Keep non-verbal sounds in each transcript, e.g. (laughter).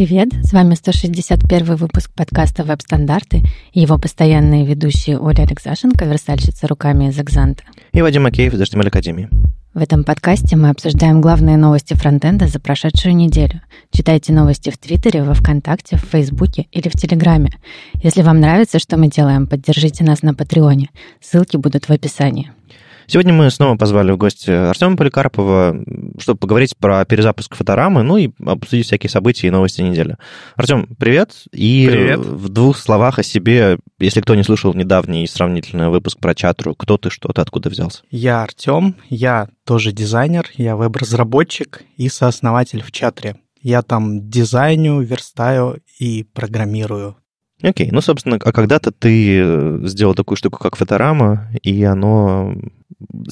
Привет, с вами 161 выпуск подкаста «Веб-стандарты» и его постоянные ведущие Оля Алексашенко, версальщица руками из Экзанта. И Вадим Макеев из HTML Академии. В этом подкасте мы обсуждаем главные новости фронтенда за прошедшую неделю. Читайте новости в Твиттере, во Вконтакте, в Фейсбуке или в Телеграме. Если вам нравится, что мы делаем, поддержите нас на Патреоне. Ссылки будут в описании. Сегодня мы снова позвали в гости Артема Поликарпова, чтобы поговорить про перезапуск фоторамы, ну и обсудить всякие события и новости недели. Артем, привет. И привет. в двух словах о себе, если кто не слышал недавний сравнительный выпуск про чатру, кто ты, что ты, откуда взялся? Я Артем, я тоже дизайнер, я веб-разработчик и сооснователь в чатре. Я там дизайню, верстаю и программирую. Окей, ну, собственно, а когда-то ты э, сделал такую штуку, как фоторама, и оно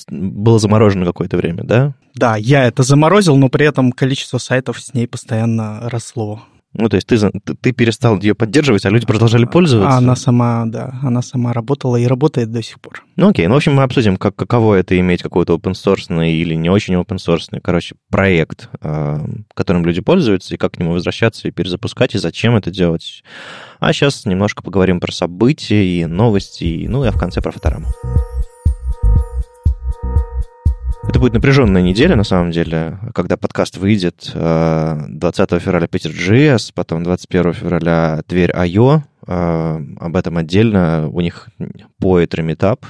было заморожено какое-то время, да? Да, я это заморозил, но при этом количество сайтов с ней постоянно росло. Ну, то есть ты, ты перестал ее поддерживать, а люди продолжали пользоваться? Она сама, да, она сама работала и работает до сих пор. Ну, окей. Ну, в общем, мы обсудим, как, каково это иметь какой-то open source или не очень open source, короче, проект, э, которым люди пользуются, и как к нему возвращаться и перезапускать, и зачем это делать. А сейчас немножко поговорим про события и новости, и, ну, и а в конце про фотораму. Это будет напряженная неделя, на самом деле, когда подкаст выйдет 20 э, февраля Питер GS, потом 21 февраля Тверь IO. Э, об этом отдельно. У них поэтry метап.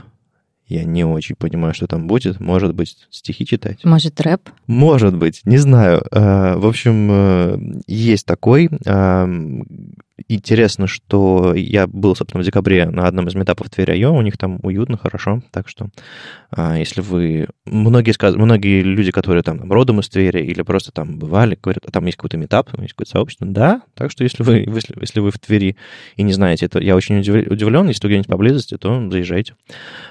Я не очень понимаю, что там будет. Может быть, стихи читать? Может, рэп? Может быть, не знаю. Э, в общем, есть такой. Интересно, что я был, собственно, в декабре на одном из метапов Тверь Айо, у них там уютно, хорошо, так что а, если вы... Многие, сказ... Многие люди, которые там родом из Твери или просто там бывали, говорят, а там есть какой-то метап, есть какое-то сообщество, да, так что если вы, если, если вы в Твери и не знаете, это я очень удивлен, если где-нибудь поблизости, то заезжайте.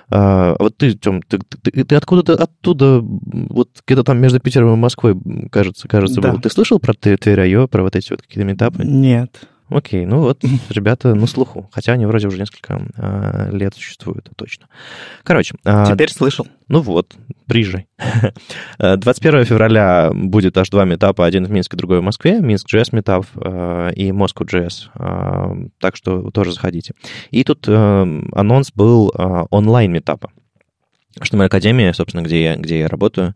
А, вот ты, Тём, ты, ты, ты откуда-то оттуда, вот где-то там между Питером и Москвой, кажется, кажется, да. был. Ты слышал про Тверь Айо, про вот эти вот какие-то метапы? Нет. Окей, ну вот, ребята на слуху. Хотя они вроде уже несколько э, лет существуют, точно. Короче. Э, Теперь слышал. Ну вот, (laughs) приезжай. 21 февраля будет аж два метапа, один в Минске, другой в Москве. Минск JS метап э, и Moscow JS. Э, так что тоже заходите. И тут э, анонс был э, онлайн метапа. Что моя академия, собственно, где я, где я работаю,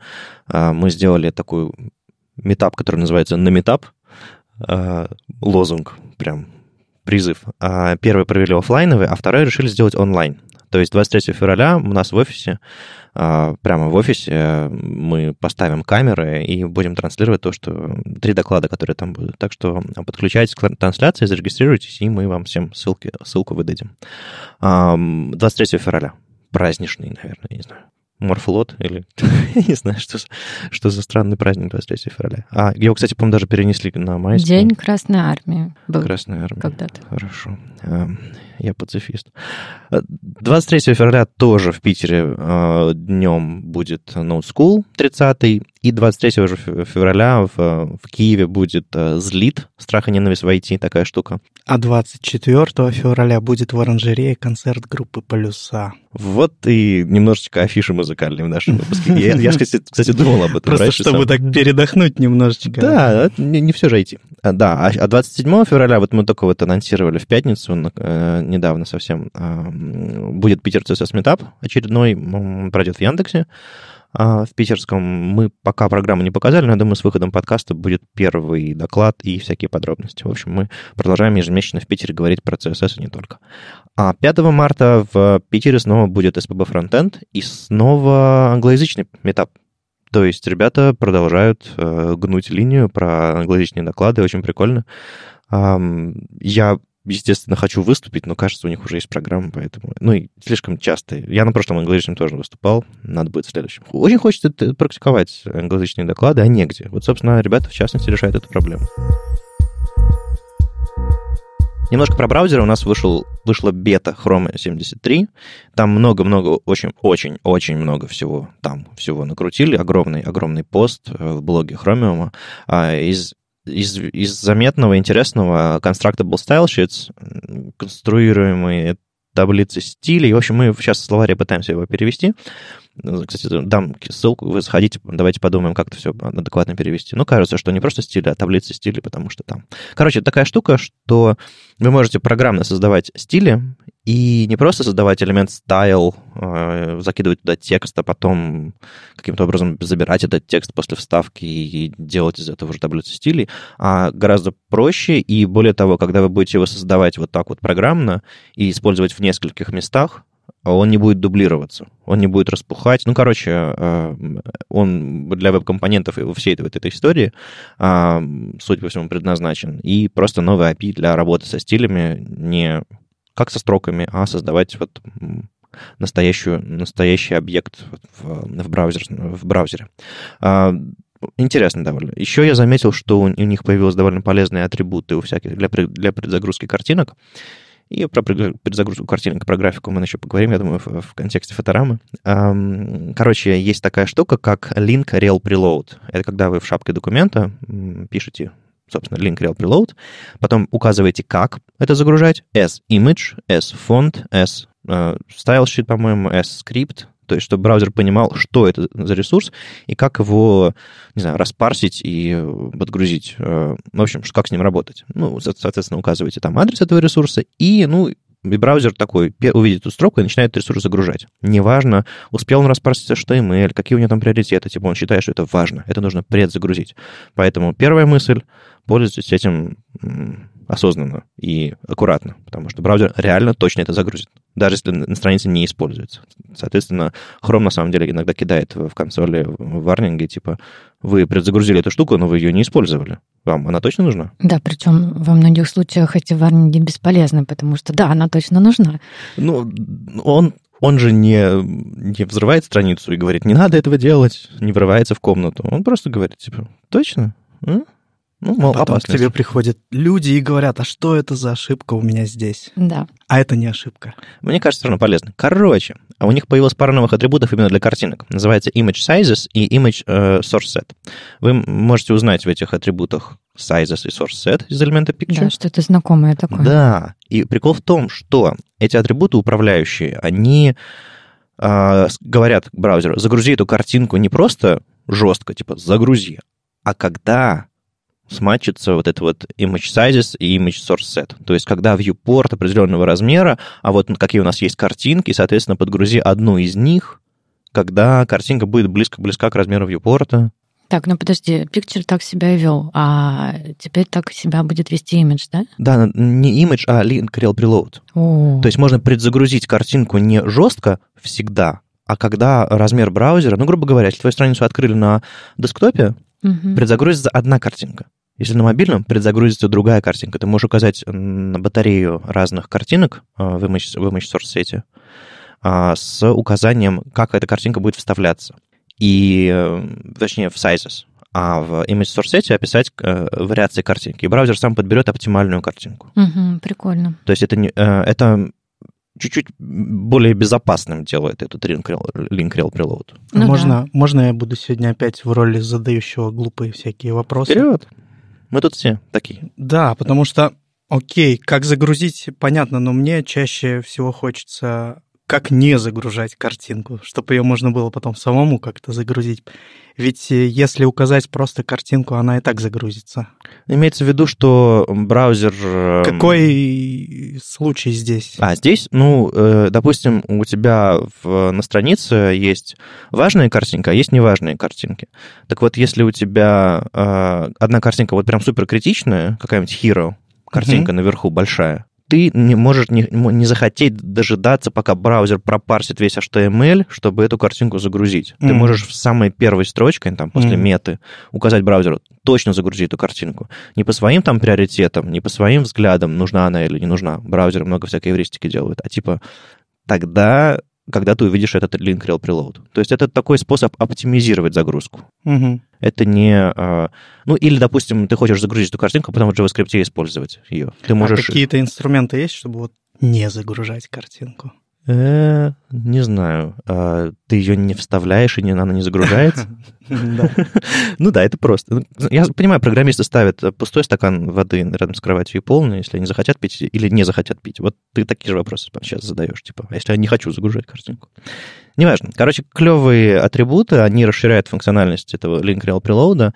э, мы сделали такой метап, который называется «На метап», э, лозунг, прям призыв. А первый провели офлайновый, а второй решили сделать онлайн. То есть 23 февраля у нас в офисе, а, прямо в офисе, мы поставим камеры и будем транслировать то, что три доклада, которые там будут. Так что подключайтесь к трансляции, зарегистрируйтесь, и мы вам всем ссылки, ссылку выдадим. 23 февраля. Праздничный, наверное, не знаю. Морфлот или... (laughs) не знаю, что, что за странный праздник 23 февраля. А, его, кстати, по-моему, даже перенесли на майскую. День Красной Армии был. Красной Армии. Когда-то. Хорошо. Я пацифист. 23 февраля тоже в Питере э, днем будет Note School 30 и 23 же февраля в, в Киеве будет э, Злит, страх и ненависть в IT, такая штука. А 24 февраля будет в оранжерее концерт группы «Полюса». Вот и немножечко афиши музыкальные в нашем выпуске. Я, я кстати, думал об этом. Просто раньше, чтобы сам. так передохнуть немножечко. Да, не, не все же IT. А, да, а 27 февраля, вот мы только вот анонсировали в пятницу, э, недавно совсем, а, будет Питер CSS Meetup очередной, пройдет в Яндексе а, в питерском. Мы пока программу не показали, но я думаю, с выходом подкаста будет первый доклад и всякие подробности. В общем, мы продолжаем ежемесячно в Питере говорить про CSS и не только. А 5 марта в Питере снова будет SPB Frontend и снова англоязычный метап. То есть ребята продолжают э, гнуть линию про англоязычные доклады, очень прикольно. Um, я естественно, хочу выступить, но кажется, у них уже есть программа, поэтому... Ну, и слишком часто. Я на прошлом англоязычном тоже выступал, надо будет в следующем. Очень хочется практиковать англоязычные доклады, а негде. Вот, собственно, ребята, в частности, решают эту проблему. Немножко про браузер. У нас вышел, вышла бета Chrome 73. Там много-много, очень-очень-очень много всего там всего накрутили. Огромный, огромный пост э, в блоге Chromium. А из из, из заметного, интересного Constructible Style Sheets, конструируемые таблицы стилей. В общем, мы сейчас в словаре пытаемся его перевести. Ну, кстати, дам ссылку, вы сходите, давайте подумаем, как это все адекватно перевести. Ну, кажется, что не просто стили, а таблицы стилей, потому что там... Короче, такая штука, что вы можете программно создавать стили, и не просто создавать элемент style, э, закидывать туда текст, а потом каким-то образом забирать этот текст после вставки и делать из этого уже таблицу стилей, а гораздо проще, и более того, когда вы будете его создавать вот так вот программно и использовать в нескольких местах, он не будет дублироваться, он не будет распухать. Ну, короче, э, он для веб-компонентов и всей этой, этой истории, судя по всему, предназначен. И просто новый API для работы со стилями не как со строками, а создавать вот настоящую, настоящий объект в, в, браузер, в браузере. А, интересно довольно. Еще я заметил, что у них появились довольно полезные атрибуты у всяких для, для предзагрузки картинок. И про предзагрузку картинок, про графику мы еще поговорим, я думаю, в, в контексте фоторамы. Короче, есть такая штука, как link rel preload. Это когда вы в шапке документа пишете собственно, link rel preload, потом указываете, как это загружать, s image, s font, s uh, style sheet, по-моему, s script, то есть чтобы браузер понимал, что это за ресурс и как его, не знаю, распарсить и подгрузить. Э, в общем, как с ним работать. Ну, соответственно, указываете там адрес этого ресурса и, ну, и браузер такой увидит эту строку и начинает ресурс загружать. Неважно, успел он распарсить HTML, какие у него там приоритеты, типа он считает, что это важно, это нужно предзагрузить. Поэтому первая мысль, пользуйтесь этим осознанно и аккуратно, потому что браузер реально точно это загрузит, даже если на странице не используется. Соответственно, Chrome на самом деле иногда кидает в консоли варнинги, типа, вы предзагрузили эту штуку, но вы ее не использовали. Вам она точно нужна? Да, причем во многих случаях эти варнинги бесполезны, потому что да, она точно нужна. Ну, он он же не, не взрывает страницу и говорит, не надо этого делать, не врывается в комнату. Он просто говорит, типа, точно? А? Ну, мол, а потом к тебе приходят люди и говорят, а что это за ошибка у меня здесь? Да. А это не ошибка. Мне кажется, все равно полезно. Короче, а у них появилась пара новых атрибутов именно для картинок. Называется Image Sizes и Image uh, Source Set. Вы можете узнать в этих атрибутах Sizes и Source Set из элемента Picture. Да, что-то знакомое такое. Да, и прикол в том, что эти атрибуты управляющие, они uh, говорят браузеру, загрузи эту картинку не просто жестко, типа загрузи, а когда смачится вот это вот image sizes и image source set. То есть, когда viewport определенного размера, а вот какие у нас есть картинки, соответственно, подгрузи одну из них, когда картинка будет близко-близка к размеру viewport. Так, ну подожди, Picture так себя и вел, а теперь так себя будет вести image, да? Да, не image, а link rel preload. О. То есть можно предзагрузить картинку не жестко всегда, а когда размер браузера, ну, грубо говоря, если твою страницу открыли на десктопе, угу. предзагрузится одна картинка. Если на мобильном предзагрузится другая картинка, ты можешь указать на батарею разных картинок а, в image, в image source сети а, с указанием, как эта картинка будет вставляться. И, э, точнее, в sizes. А в image source сети описать э, вариации картинки. И браузер сам подберет оптимальную картинку. Угу, прикольно. То есть это, не, э, это чуть-чуть более безопасным делает этот link rel preload. Ну, можно, да. можно я буду сегодня опять в роли задающего глупые всякие вопросы? Вперед! Мы тут все такие. Да, потому что, окей, как загрузить, понятно, но мне чаще всего хочется как не загружать картинку, чтобы ее можно было потом самому как-то загрузить. Ведь э, если указать просто картинку, она и так загрузится. Имеется в виду, что браузер... Эм, Какой случай здесь? А, здесь, ну, э, допустим, у тебя в, на странице есть важные картинки, а есть неважные картинки. Так вот, если у тебя э, одна картинка вот прям супер критичная, какая-нибудь hero, картинка mm-hmm. наверху большая, ты не можешь не, не захотеть дожидаться, пока браузер пропарсит весь HTML, чтобы эту картинку загрузить. Mm. Ты можешь в самой первой строчке, там, после mm. меты, указать браузеру, точно загрузи эту картинку. Не по своим там приоритетам, не по своим взглядам, нужна она или не нужна. Браузеры много всякой эвристики делают. А типа тогда когда ты увидишь этот link rel preload. То есть это такой способ оптимизировать загрузку. Угу. Это не... А, ну, или, допустим, ты хочешь загрузить эту картинку, потом в JavaScript использовать ее. Ты а можешь... А какие-то инструменты есть, чтобы вот не загружать картинку? Э, не знаю. А ты ее не вставляешь, и не, она не загружается? (laughs) Ну да, это просто. Я понимаю, программисты ставят пустой стакан воды рядом с кроватью и полный, если они захотят пить или не захотят пить. Вот ты такие же вопросы сейчас задаешь, типа, а если я не хочу загружать картинку? Неважно. Короче, клевые атрибуты, они расширяют функциональность этого link rel preload,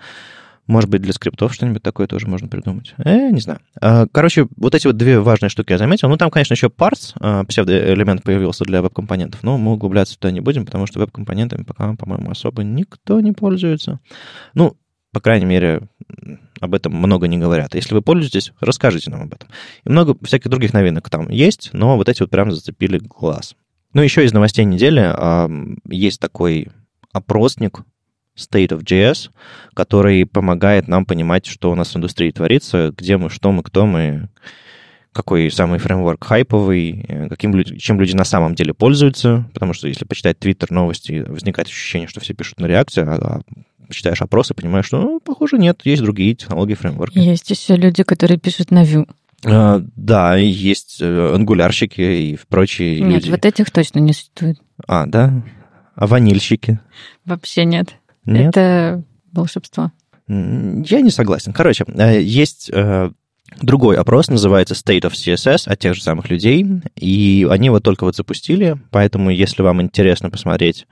может быть, для скриптов что-нибудь такое тоже можно придумать. Э, не знаю. А, короче, вот эти вот две важные штуки я заметил. Ну, там, конечно, еще parts, а, псевдоэлемент появился для веб-компонентов, но мы углубляться туда не будем, потому что веб-компонентами пока, по-моему, особо никто не пользуется. Ну, по крайней мере, об этом много не говорят. Если вы пользуетесь, расскажите нам об этом. И много всяких других новинок там есть, но вот эти вот прям зацепили глаз. Ну, еще из новостей недели есть такой опросник State of JS, который помогает нам понимать, что у нас в индустрии творится, где мы, что мы, кто мы, какой самый фреймворк хайповый, э, каким, чем люди на самом деле пользуются, потому что если почитать Twitter новости, возникает ощущение, что все пишут на реакции, а, а читаешь опросы, понимаешь, что, ну, похоже, нет, есть другие технологии, фреймворки. Есть еще люди, которые пишут на Vue. А, да, есть э, ангулярщики и прочие Нет, люди. вот этих точно не существует. А, да? А ванильщики? Вообще нет. Нет? Это волшебство. Я не согласен. Короче, э, есть э, другой опрос, называется State of CSS от тех же самых людей, и они его только вот запустили, поэтому если вам интересно посмотреть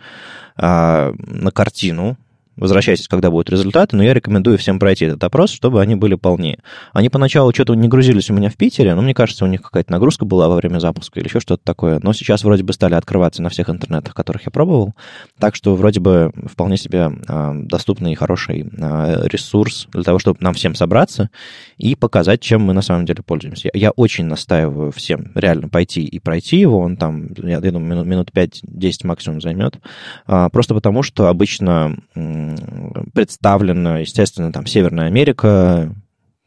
а, на картину Возвращайтесь, когда будут результаты, но я рекомендую всем пройти этот опрос, чтобы они были полнее. Они поначалу что-то не грузились у меня в Питере, но мне кажется, у них какая-то нагрузка была во время запуска или еще что-то такое. Но сейчас вроде бы стали открываться на всех интернетах, которых я пробовал. Так что вроде бы вполне себе э, доступный и хороший э, ресурс для того, чтобы нам всем собраться и показать, чем мы на самом деле пользуемся. Я, очень настаиваю всем реально пойти и пройти его. Он там, я, думаю, минут, минут 5-10 максимум займет. Э, просто потому, что обычно представлена, естественно, там Северная Америка,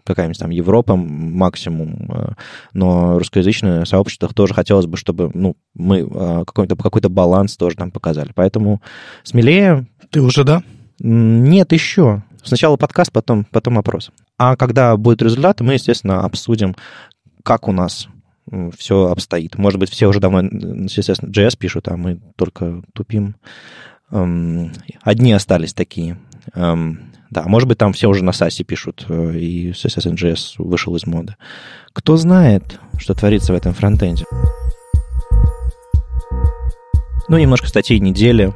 какая-нибудь там Европа максимум, э, но русскоязычное сообщество тоже хотелось бы, чтобы ну, мы э, какой-то какой баланс тоже там показали. Поэтому смелее. Ты уже, да? Нет, еще. Сначала подкаст, потом, потом опрос. А когда будет результат, мы, естественно, обсудим, как у нас все обстоит. Может быть, все уже давно естественно, JS пишут, а мы только тупим. Эм, одни остались такие. Эм, да, может быть, там все уже на САСе пишут, э, и CSS NGS вышел из моды. Кто знает, что творится в этом фронтенде? Ну, немножко статей недели.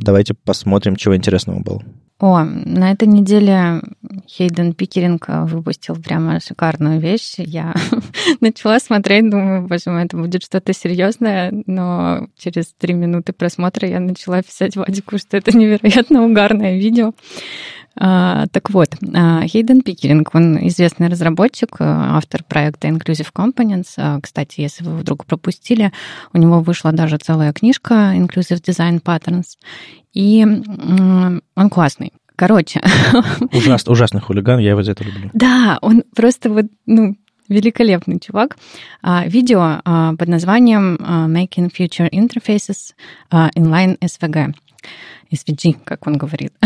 Давайте посмотрим, чего интересного было. О, на этой неделе Хейден Пикеринг выпустил прямо шикарную вещь. Я (laughs) начала смотреть, думаю, боже мой, это будет что-то серьезное, но через три минуты просмотра я начала писать Вадику, что это невероятно угарное видео. А, так вот, а, Хейден Пикеринг, он известный разработчик, а, автор проекта Inclusive Components. Кстати, если вы вдруг пропустили, у него вышла даже целая книжка Inclusive Design Patterns. И он классный. Короче. (laughs) Ужас, ужасный хулиган, я его за это люблю. Да, он просто вот, ну, великолепный чувак. Видео под названием Making Future Interfaces Inline SVG. SVG, как он говорит. (laughs)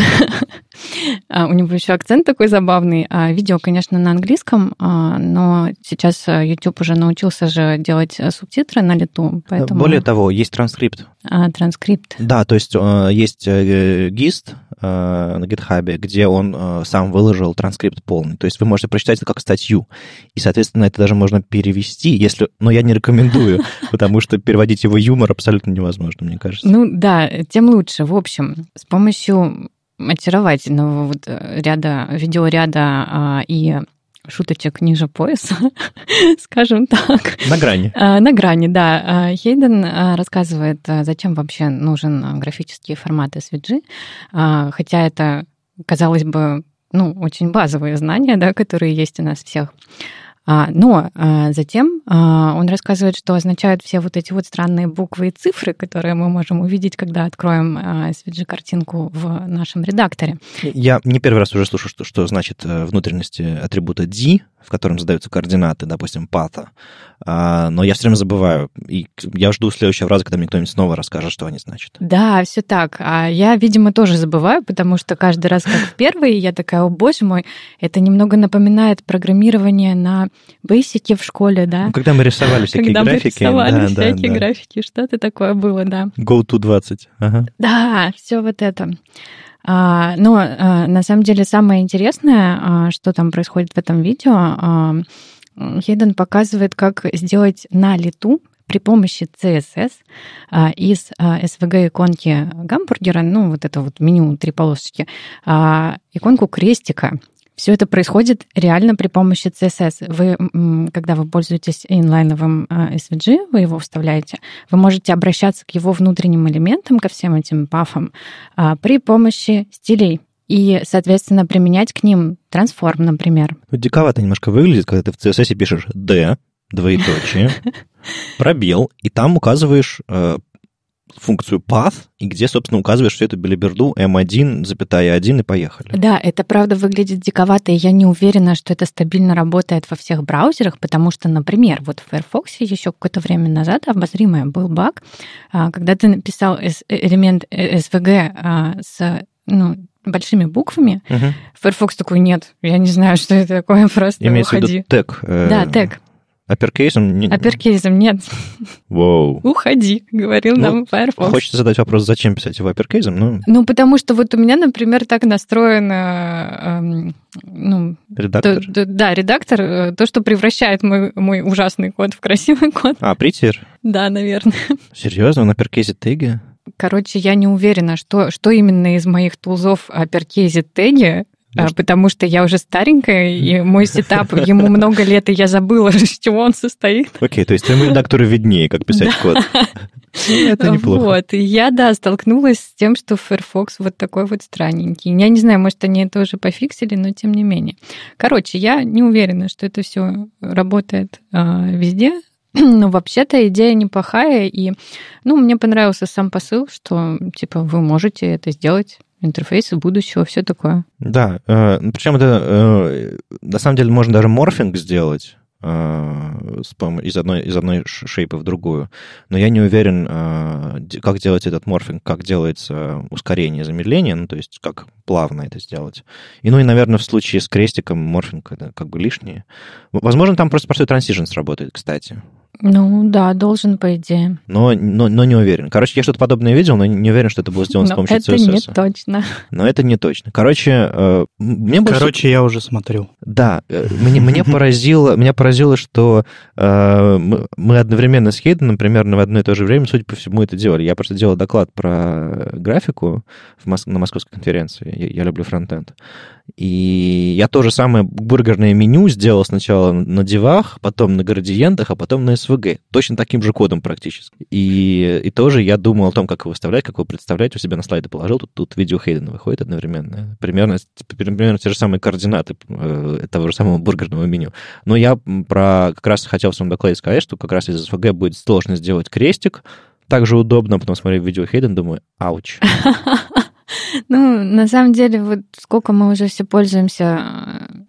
А, у него еще акцент такой забавный. А, видео, конечно, на английском, а, но сейчас YouTube уже научился же делать субтитры на лету, поэтому... Более того, есть транскрипт. А, транскрипт. Да, то есть есть GIST на GitHub, где он сам выложил транскрипт полный. То есть вы можете прочитать это как статью. И, соответственно, это даже можно перевести, если... Но я не рекомендую, (laughs) потому что переводить его юмор абсолютно невозможно, мне кажется. Ну да, тем лучше. В общем, с помощью очаровательного вот э, ряда, видеоряда а, и шуточек ниже пояса, (laughs) скажем так. На грани. А, на грани, да. А, Хейден а, рассказывает, зачем вообще нужен графический формат SVG, хотя это, казалось бы, ну, очень базовые знания, да, которые есть у нас всех. А, но а, затем а, он рассказывает, что означают все вот эти вот странные буквы и цифры, которые мы можем увидеть, когда откроем SVG-картинку в нашем редакторе. Я не первый раз уже слышу, что, что значит э, внутренности атрибута D в котором задаются координаты, допустим, пата. А, но я все время забываю. И я жду следующего раза, когда мне кто-нибудь снова расскажет, что они значат. Да, все так. А я, видимо, тоже забываю, потому что каждый раз, как в первый, я такая, о боже мой, это немного напоминает программирование на бейсике в школе, да? Ну, когда мы рисовали всякие когда графики. Мы рисовали да, всякие да, графики, что-то такое было, да. Go to 20. Ага. Да, все вот это. А, но а, на самом деле самое интересное, а, что там происходит в этом видео, Хейден показывает, как сделать на лету при помощи CSS из SVG-иконки гамбургера, ну, вот это вот меню три полосочки, иконку крестика. Все это происходит реально при помощи CSS. Вы, когда вы пользуетесь инлайновым SVG, вы его вставляете, вы можете обращаться к его внутренним элементам, ко всем этим пафам, при помощи стилей и, соответственно, применять к ним трансформ, например. Ну, диковато немножко выглядит, когда ты в CSS пишешь D, двоеточие, (laughs) пробел, и там указываешь э, функцию path, и где, собственно, указываешь всю эту белиберду m1, запятая 1, и поехали. Да, это правда выглядит диковато, и я не уверена, что это стабильно работает во всех браузерах, потому что, например, вот в Firefox еще какое-то время назад обозримое был баг, а, когда ты написал элемент SVG а, с ну, большими буквами. Угу. Firefox такой, нет, я не знаю, что это такое, (laughs) просто Имеется уходи. в виду тег. Э, да, тег. Апперкейсом? Апперкейсом нет. Воу. Уходи, говорил ну, нам Firefox. Хочется задать вопрос, зачем писать его апперкейсом? Ну, ну, потому что вот у меня, например, так настроено... Эм, ну, редактор? То, да, редактор, э, то, что превращает мой, мой ужасный код в красивый код. А, притер? Да, наверное. Серьезно? Он uppercase ит теги? Короче, я не уверена, что, что именно из моих tools ов uppercase ит теги, может... потому что я уже старенькая, и мой setup, ему много лет, и я забыла, (laughs) с чего он состоит. Окей, то есть твоему редактору виднее, как писать код. Ну, это неплохо. Вот, и я, да, столкнулась с тем, что Firefox вот такой вот странненький. Я не знаю, может, они это уже пофиксили, но тем не менее. Короче, я не уверена, что это все работает а, везде, (clears throat) но вообще-то идея неплохая, и, ну, мне понравился сам посыл, что, типа, вы можете это сделать интерфейсы будущего, все такое. Да, э, причем это э, на самом деле можно даже морфинг сделать э, из одной, из одной шейпы в другую. Но я не уверен, как делать этот морфинг, как делается ускорение, замедление, ну, то есть как плавно это сделать. И, ну, и, наверное, в случае с крестиком морфинг это как бы лишнее. Возможно, там просто простой транзишн сработает, кстати. Ну да, должен, по идее. Но, но, но не уверен. Короче, я что-то подобное видел, но не уверен, что это было сделано но с помощью это CSS. не точно. Но это не точно. Короче, э, мне больше... Короче, я уже смотрю. Да, э, мне, мне поразило, меня поразило, что э, мы, мы одновременно с Хейденом примерно в одно и то же время, судя по всему, это делали. Я просто делал доклад про графику в Мос- на московской конференции. Я, я люблю фронтенд. И я то же самое бургерное меню сделал сначала на девах, потом на градиентах, а потом на SVG. Точно таким же кодом практически. И, и тоже я думал о том, как его выставлять, как его представлять. У себя на слайды положил. Тут, тут видео Хейдена выходит одновременно. Примерно, примерно те же самые координаты э, того же самого бургерного меню. Но я про как раз хотел в своем докладе сказать, что как раз из SVG будет сложно сделать крестик. Также удобно, потом смотрю видео Хейден, думаю, ауч. (laughs) (laughs) Ну, на самом деле, вот сколько мы уже все пользуемся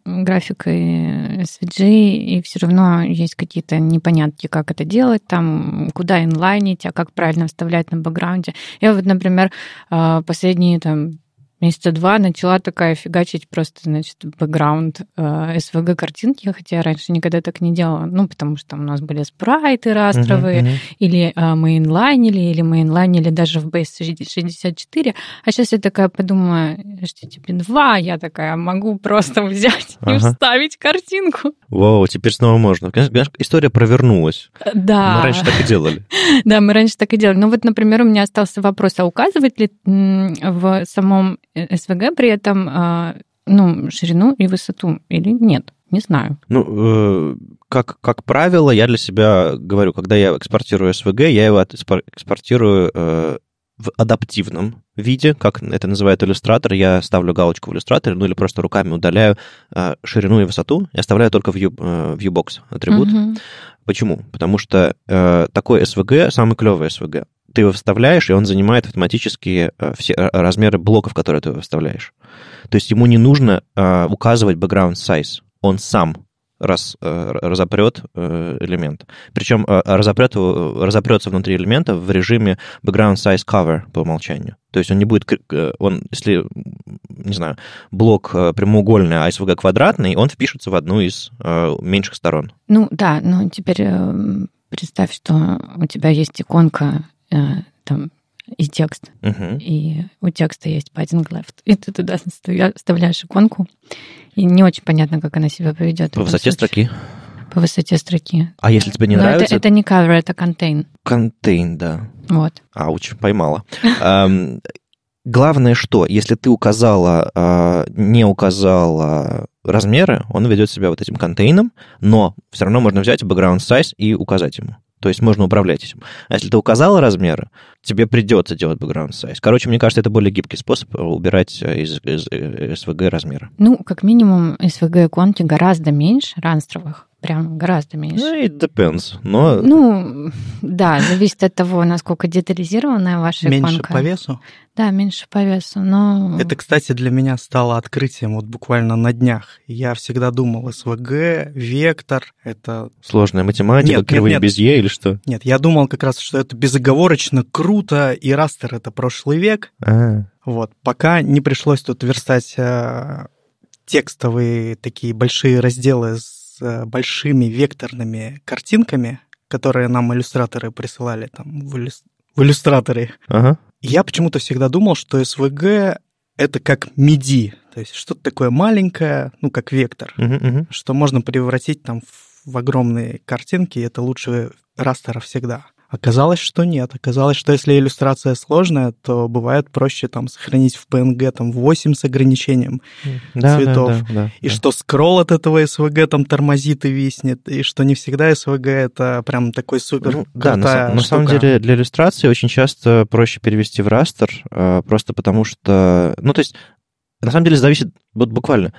э, графикой SVG, и все равно есть какие-то непонятки, как это делать, там, куда инлайнить, а как правильно вставлять на бэкграунде. Я вот, например, э, последние там месяца два начала такая фигачить просто, значит, бэкграунд э, SVG картинки, хотя я раньше никогда так не делала, ну, потому что у нас были спрайты растровые, uh-huh, uh-huh. или э, мы инлайнили, или мы инлайнили даже в Base 64, а сейчас я такая подумала, HTTP 2, я такая могу просто (laughs) взять uh-huh. и вставить картинку. Вау, теперь снова можно. Конечно, история провернулась. Да. Мы раньше так и делали. (laughs) Да, мы раньше так и делали. Ну вот, например, у меня остался вопрос, а указывать ли в самом СВГ при этом а, ну, ширину и высоту или нет? Не знаю. Ну, э, как, как правило, я для себя говорю, когда я экспортирую СВГ, я его экспортирую э, в адаптивном виде, как это называет иллюстратор, я ставлю галочку в иллюстраторе, ну или просто руками удаляю э, ширину и высоту, я оставляю только view, э, viewbox атрибут. Uh-huh. Почему? Потому что э, такой SVG, самый клевый SVG, ты его вставляешь, и он занимает автоматически э, все э, размеры блоков, которые ты вставляешь. То есть ему не нужно э, указывать background size. Он сам раз, разопрет элемент. Причем разопрет, разопрется внутри элемента в режиме background size cover по умолчанию. То есть он не будет, он, если, не знаю, блок прямоугольный, а SVG квадратный, он впишется в одну из меньших сторон. Ну да, но теперь представь, что у тебя есть иконка там и текст. Угу. И у текста есть padding left. И ты туда вставляешь иконку, и не очень понятно, как она себя поведет. По высоте строки. По высоте строки. А если тебе не Но нравится? Это, это не cover, это contain. Contain, да. Вот. Ауч, поймала. (laughs) Главное, что если ты указала, а, не указала размеры, он ведет себя вот этим контейном, но все равно можно взять background size и указать ему. То есть можно управлять этим. А если ты указал размеры, тебе придется делать background size. Короче, мне кажется, это более гибкий способ убирать из, из, из SVG размеры. Ну, как минимум, SVG-иконки гораздо меньше ранстровых прям гораздо меньше. Ну, it depends, но... Ну, да, зависит от того, насколько детализированная ваша меньше иконка. по весу? Да, меньше по весу, но... Это, кстати, для меня стало открытием вот буквально на днях. Я всегда думал, СВГ, вектор, это... Сложная математика, нет, кривые нет, без Е или что? Нет, я думал как раз, что это безоговорочно круто, и растер — это прошлый век. А, Вот, пока не пришлось тут верстать э, текстовые такие большие разделы с э, большими векторными картинками, которые нам иллюстраторы присылали там в, иллюс- в иллюстраторе. ага. Я почему-то всегда думал, что SVG — это как MIDI, то есть что-то такое маленькое, ну, как вектор, Мгм, мгм. что можно превратить там в, в огромные картинки, и это лучше растера всегда. Оказалось, что нет. Оказалось, что если иллюстрация сложная, то бывает проще там сохранить в PNG там 8 с ограничением, Да, цветов. Да, да, да, и да. что скролл от этого SVG там тормозит и виснет, и что не всегда SVG это прям такой супер Ну, да, на, на самом деле для иллюстрации очень часто проще перевести в растер, э, просто потому что... Ну, то есть, на самом деле зависит вот буквально...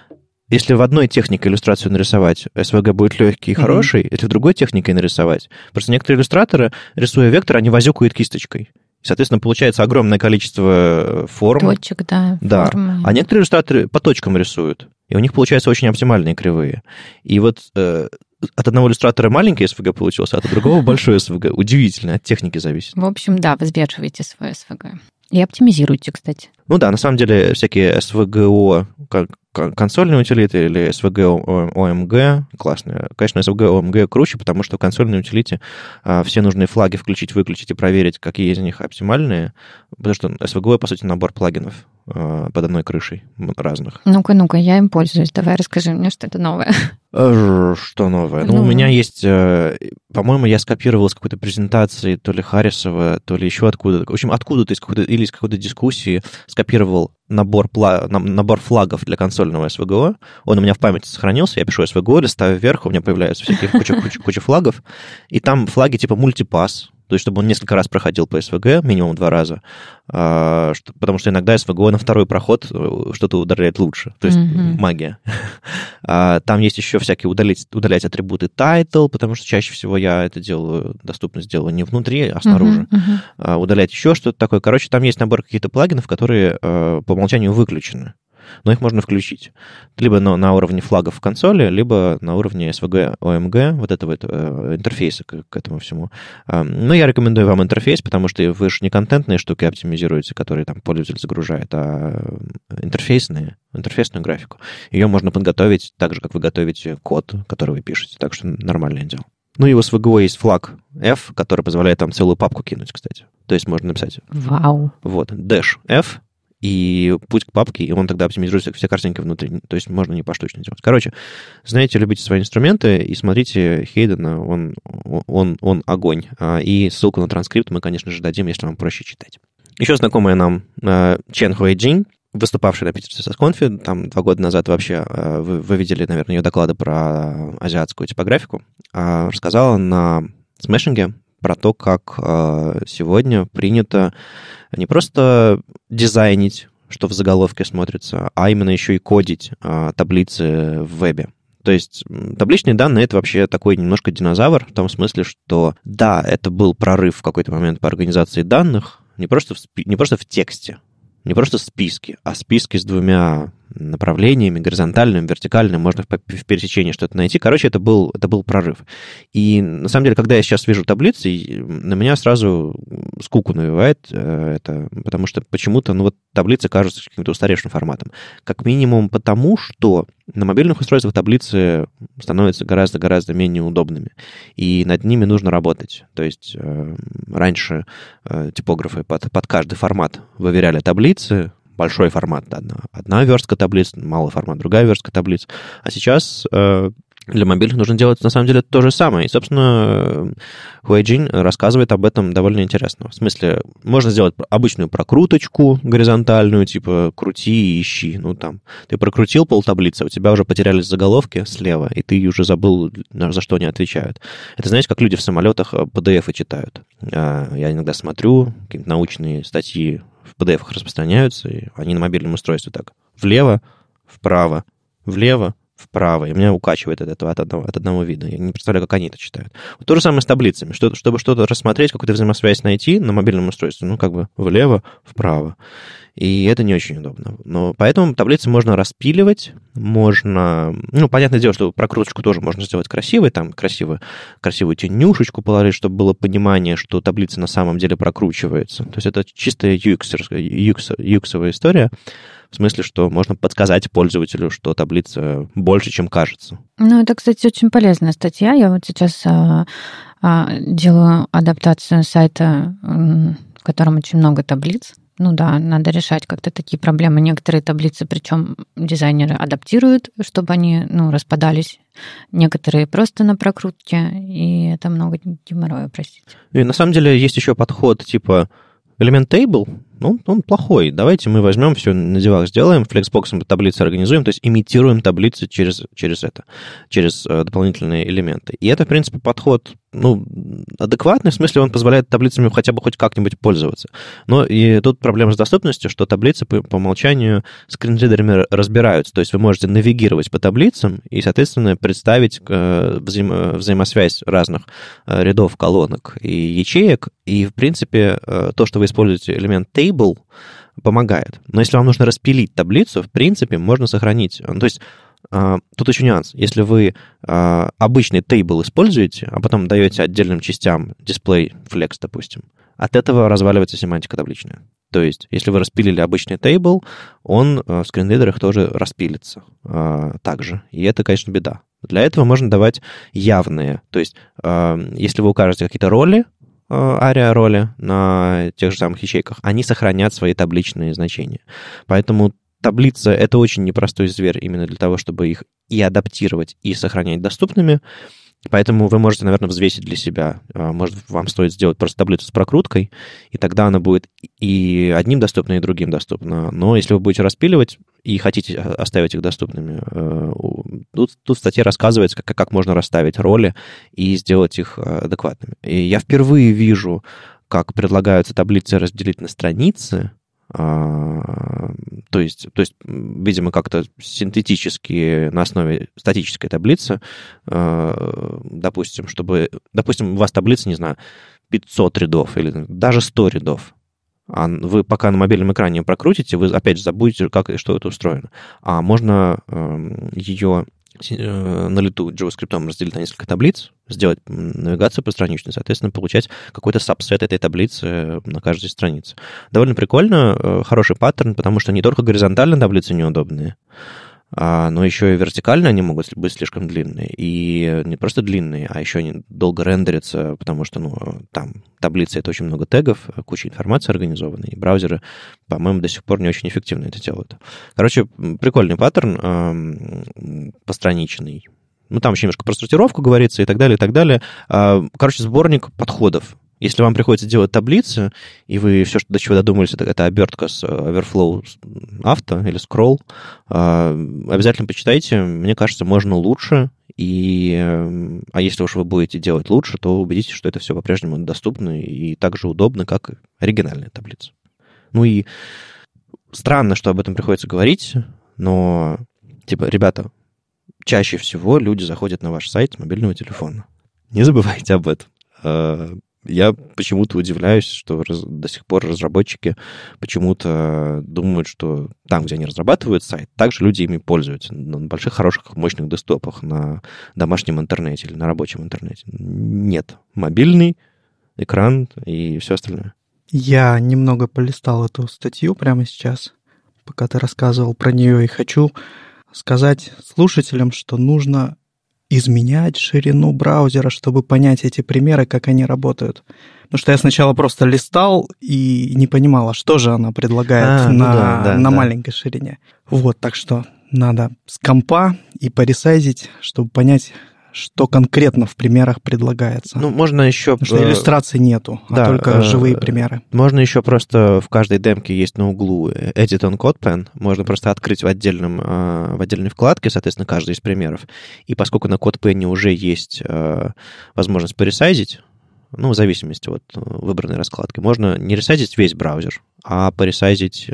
Если в одной технике иллюстрацию нарисовать, SVG будет легкий и хороший, если в другой технике нарисовать. Просто некоторые иллюстраторы, рисуя вектор, они возюкают кисточкой. Соответственно, получается огромное количество э, форм. Точек, да, Да. формы. А некоторые иллюстраторы по точкам рисуют, и у них получаются очень оптимальные кривые. И вот э, от одного иллюстратора маленький SVG получился, а от другого большой SVG. Удивительно, от техники зависит. В общем, да, взвешивайте свой СВГ. И оптимизируйте, кстати. Ну да, на самом деле всякие SVGO, как кон- консольные утилиты или SVG OMG классные. Конечно, SVG OMG круче, потому что в консольной утилите а, все нужные флаги включить, выключить и проверить, какие из них оптимальные. Потому что SVGO, по сути, набор плагинов под одной крышей разных. Ну-ка, ну-ка, я им пользуюсь. Давай расскажи мне что-то новое. Э, Что новое? Ну, Ну. у меня есть, э, по-моему, я скопировал с какой-то презентации, то ли Харрисова, то ли еще откуда. В общем, откуда-то из какой-то, или из какой-то дискуссии скопировал набор, пла- набор флагов для консольного SVGO. Он у меня в памяти сохранился, я пишу SVGO, листаю вверх, у меня появляются всякие куча, куча, куча флагов, и там флаги типа мультипас, то есть чтобы он несколько раз проходил по SVG, минимум два раза, а, что- потому что иногда SVGO на второй проход э, что-то удаляет лучше, то есть Мгм. магия. (laughs) А, Там есть еще всякие удалить, удалять атрибуты title, потому что чаще всего я это делаю, доступность делаю не внутри, а снаружи. Мгм. А, Удалять еще что-то такое. Короче, там есть набор каких-то плагинов, которые э, по умолчанию выключены. Но их можно включить. Либо на, на уровне флагов в консоли, либо на уровне SVG, OMG, вот этого э, интерфейса к, к этому всему. Но я рекомендую вам интерфейс, потому что вы же не контентные штуки оптимизируете, которые там пользователь загружает, а интерфейсные, интерфейсную графику. Ее можно подготовить так же, как вы готовите код, который вы пишете. Так что нормальное дело. Ну и у SVGO есть флаг F, который позволяет там целую папку кинуть, кстати. То есть можно написать Вау. вот, dash F, и путь к папке, и он тогда оптимизирует все- картинки внутри. То есть можно не поштучно делать. Короче, знаете, любите свои инструменты, и смотрите Хейдена, он, он, он огонь. А, И ссылку на транскрипт мы, конечно же, дадим, если вам проще читать. Еще знакомая нам э, Чен Хуэй Джин, выступавшая на Питерсе Сосконфе, там два года назад вообще, э, вы, вы видели, наверное, ее доклады про азиатскую типографику, а, рассказала на смешинге про то, как э, сегодня принято не просто дизайнить, что в заголовке смотрится, а именно еще и кодить а, таблицы в вебе. То есть табличные данные это вообще такой немножко динозавр в том смысле, что да, это был прорыв в какой-то момент по организации данных, не просто в, не просто в тексте, не просто списки, а списки с двумя направлениями, горизонтальным, вертикальным, можно в пересечении что-то найти. Короче, это был, это был прорыв. И на самом деле, когда я сейчас вижу таблицы, на меня сразу скуку навевает э, это, потому что почему-то, ну вот таблицы кажутся каким-то устаревшим форматом. Как минимум потому, что на мобильных устройствах таблицы становятся гораздо-гораздо менее удобными, и над ними нужно работать. То есть э, раньше э, типографы под, под каждый формат выверяли таблицы, большой формат, одна, одна верстка таблиц, малый формат, другая верстка таблиц. А сейчас э, для мобильных нужно делать, на самом деле, то же самое. И, собственно, Huajin рассказывает об этом довольно интересно. В смысле, можно сделать обычную прокруточку горизонтальную, типа крути и ищи. Ну, там, ты прокрутил пол таблицы, у тебя уже потерялись заголовки слева, и ты уже забыл, за что они отвечают. Это, знаете, как люди в самолетах PDF читают. А, я иногда смотрю, какие-то научные статьи в PDF распространяются, и они на мобильном устройстве так. Влево, вправо, влево, вправо, и меня укачивает от этого, от одного, от одного вида. Я не представляю, как они это читают. Вот то же самое с таблицами. Что, чтобы что-то рассмотреть, какую-то взаимосвязь найти на мобильном устройстве, ну, как бы влево, вправо. И это не очень удобно. Но поэтому таблицы можно распиливать, можно... Ну, понятное дело, что прокруточку тоже можно сделать красивой, там красиво, красивую тенюшечку положить, чтобы было понимание, что таблица на самом деле прокручивается. То есть это чистая UX, UX, UX история, в смысле, что можно подсказать пользователю, что таблица больше, чем кажется. Ну, это, кстати, очень полезная статья. Я вот сейчас а, а, делаю адаптацию сайта, в котором очень много таблиц. Ну да, надо решать как-то такие проблемы. Некоторые таблицы, причем дизайнеры адаптируют, чтобы они ну, распадались. Некоторые просто на прокрутке, и это много геморроя, простите. И на самом деле есть еще подход типа элемент table, ну, он плохой. Давайте мы возьмем все на девах сделаем, флексбоксом таблицы организуем, то есть имитируем таблицы через, через это, через э, дополнительные элементы. И это, в принципе, подход ну, адекватный, в смысле он позволяет таблицами хотя бы хоть как-нибудь пользоваться. Но и тут проблема с доступностью, что таблицы по, по умолчанию скринридерами разбираются. То есть вы можете навигировать по таблицам и, соответственно, представить э, взаим, взаимосвязь разных э, рядов, колонок и ячеек. И, в принципе, э, то, что вы используете элемент table, помогает. Но если вам нужно распилить таблицу, в принципе, можно сохранить. То есть а, тут еще нюанс. Если вы а, обычный тейбл используете, а потом даете отдельным частям дисплей flex, допустим, от этого разваливается семантика табличная. То есть, если вы распилили обычный тейбл, он а, в скринридерах тоже распилится также. И это, конечно, беда. Для этого можно давать явные. То есть, если вы укажете какие-то роли, ария роли на тех же самых ячейках, они сохранят свои табличные значения. Поэтому таблица — это очень непростой зверь именно для того, чтобы их и адаптировать, и сохранять доступными. Поэтому вы можете, наверное, взвесить для себя. А, может, вам стоит сделать просто таблицу с прокруткой, и тогда она будет и одним доступна, и другим доступна. Но если вы будете распиливать и хотите оставить их доступными, э, тут, тут в статье рассказывается, как, как можно расставить роли и сделать их э, адекватными. И я впервые вижу, как предлагаются таблицы разделить на страницы, а, то есть, то есть, видимо, как-то синтетически на основе статической таблицы, а, допустим, чтобы, допустим, у вас таблица, не знаю, 500 рядов или даже 100 рядов, а вы пока на мобильном экране прокрутите, вы опять забудете, как и что это устроено. А можно ее Э, на лету JavaScript разделить на несколько таблиц, сделать навигацию по страничной, соответственно, получать какой-то сабсет этой таблицы на каждой странице. Довольно прикольно, э, хороший паттерн, потому что не только горизонтально таблицы неудобные, но еще и вертикально они могут быть слишком длинные. И не просто длинные, а еще они долго рендерятся, потому что ну, там таблицы — это очень много тегов, куча информации организованной, и браузеры, по-моему, до сих пор не очень эффективно это делают. Короче, прикольный паттерн, постраничный. Ну, там еще немножко про сортировку говорится и так далее, и так далее. А, короче, сборник подходов если вам приходится делать таблицы, и вы все, что до чего додумались, это, это обертка с э, Overflow авто или scroll, а, обязательно почитайте. Мне кажется, можно лучше. И, э, а если уж вы будете делать лучше, то убедитесь, что это все по-прежнему доступно и так же удобно, как оригинальная таблица. Ну и странно, что об этом приходится говорить, но, типа, ребята, чаще всего люди заходят на ваш сайт с мобильного телефона. Не забывайте об этом. Я почему-то удивляюсь, что раз, до сих пор разработчики почему-то думают, что там, где они разрабатывают сайт, также люди ими пользуются на больших, хороших, мощных десктопах, на домашнем интернете или на рабочем интернете. Нет. Мобильный, экран и все остальное. Я немного полистал эту статью прямо сейчас, пока ты рассказывал про нее, и хочу сказать слушателям, что нужно изменять ширину браузера, чтобы понять эти примеры, как они работают. Потому что я сначала просто листал и не понимала, что же она предлагает а, на, ну да, да, на да. маленькой ширине. Вот, так что надо с компа и поресайзить, чтобы понять, что конкретно в примерах предлагается. Ну, можно еще... Потому что иллюстраций нету, а да, а только э, живые примеры. Можно еще просто в каждой демке есть на углу Edit on Code Plan. Можно просто открыть в, отдельном, э, в отдельной вкладке, соответственно, каждый из примеров. И поскольку на CodePen уже есть э, возможность поресайзить, ну, в зависимости от выбранной раскладки, можно не ресайзить весь браузер, а поресайзить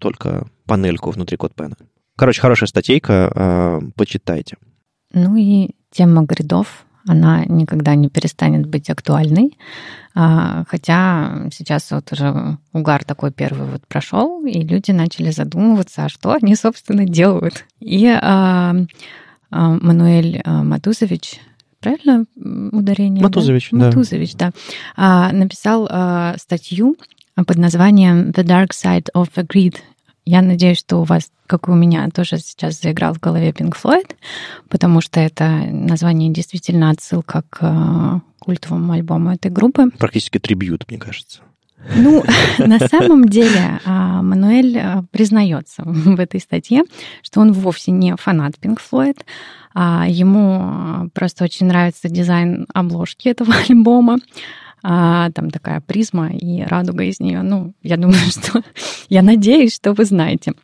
только панельку внутри CodePen. Короче, хорошая статейка, почитайте. Ну и тема гридов, она никогда не перестанет быть актуальной. А, хотя сейчас вот уже угар такой первый вот прошел, и люди начали задумываться, а что они, собственно, делают. И а, а, Мануэль а, Матузович, правильно ударение? Матузович, да. Матузович, да. А, написал а, статью под названием «The Dark Side of a Grid». Я надеюсь, что у вас, как и у меня, тоже сейчас заиграл в голове Pink Floyd, потому что это название действительно отсылка к э, культовому альбому этой группы. Практически трибьют, мне кажется. Ну, (laughs) на самом деле, а, Мануэль э, признается в этой статье, что он вовсе не фанат Pink Floyd, а ему просто очень нравится дизайн обложки этого (laughs) альбома а, там такая призма и радуга из нее. Ну, я думаю, (laughs) что... я надеюсь, что вы знаете.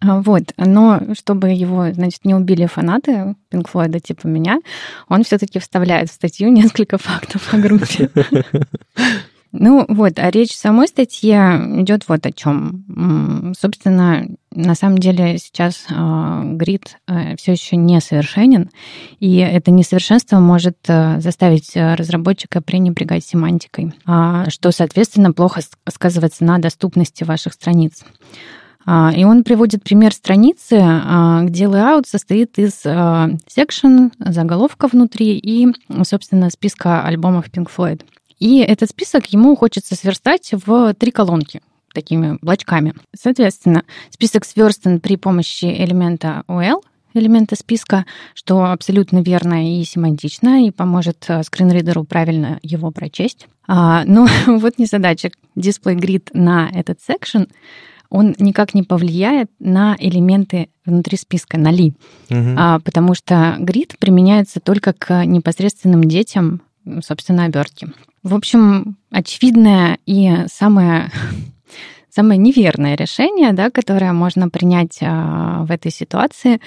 А, вот, но чтобы его, значит, не убили фанаты Пинк Флойда типа меня, он все-таки вставляет в статью (laughs) несколько фактов о (laughs) группе. Ну вот, а речь в самой статье идет вот о чем. Собственно, на самом деле сейчас э, грид э, все еще несовершенен, и это несовершенство может э, заставить разработчика пренебрегать семантикой, а, что, соответственно, плохо сказывается на доступности ваших страниц. А, и он приводит пример страницы, где layout состоит из section, заголовка внутри и, собственно, списка альбомов Pink Floyd. И этот список ему хочется сверстать в три колонки такими блочками. Соответственно, список сверстан при помощи элемента OL, элемента списка, что абсолютно верно и семантично, и поможет э, скринридеру правильно его прочесть. А, но (laughs) вот незадача. Display grid на этот section он никак не повлияет на элементы внутри списка, на ли, угу. а, потому что грид применяется только к непосредственным детям, собственно, обертки. В общем, очевидное и самое (laughs) самое неверное решение, да, которое можно принять а, в этой ситуации,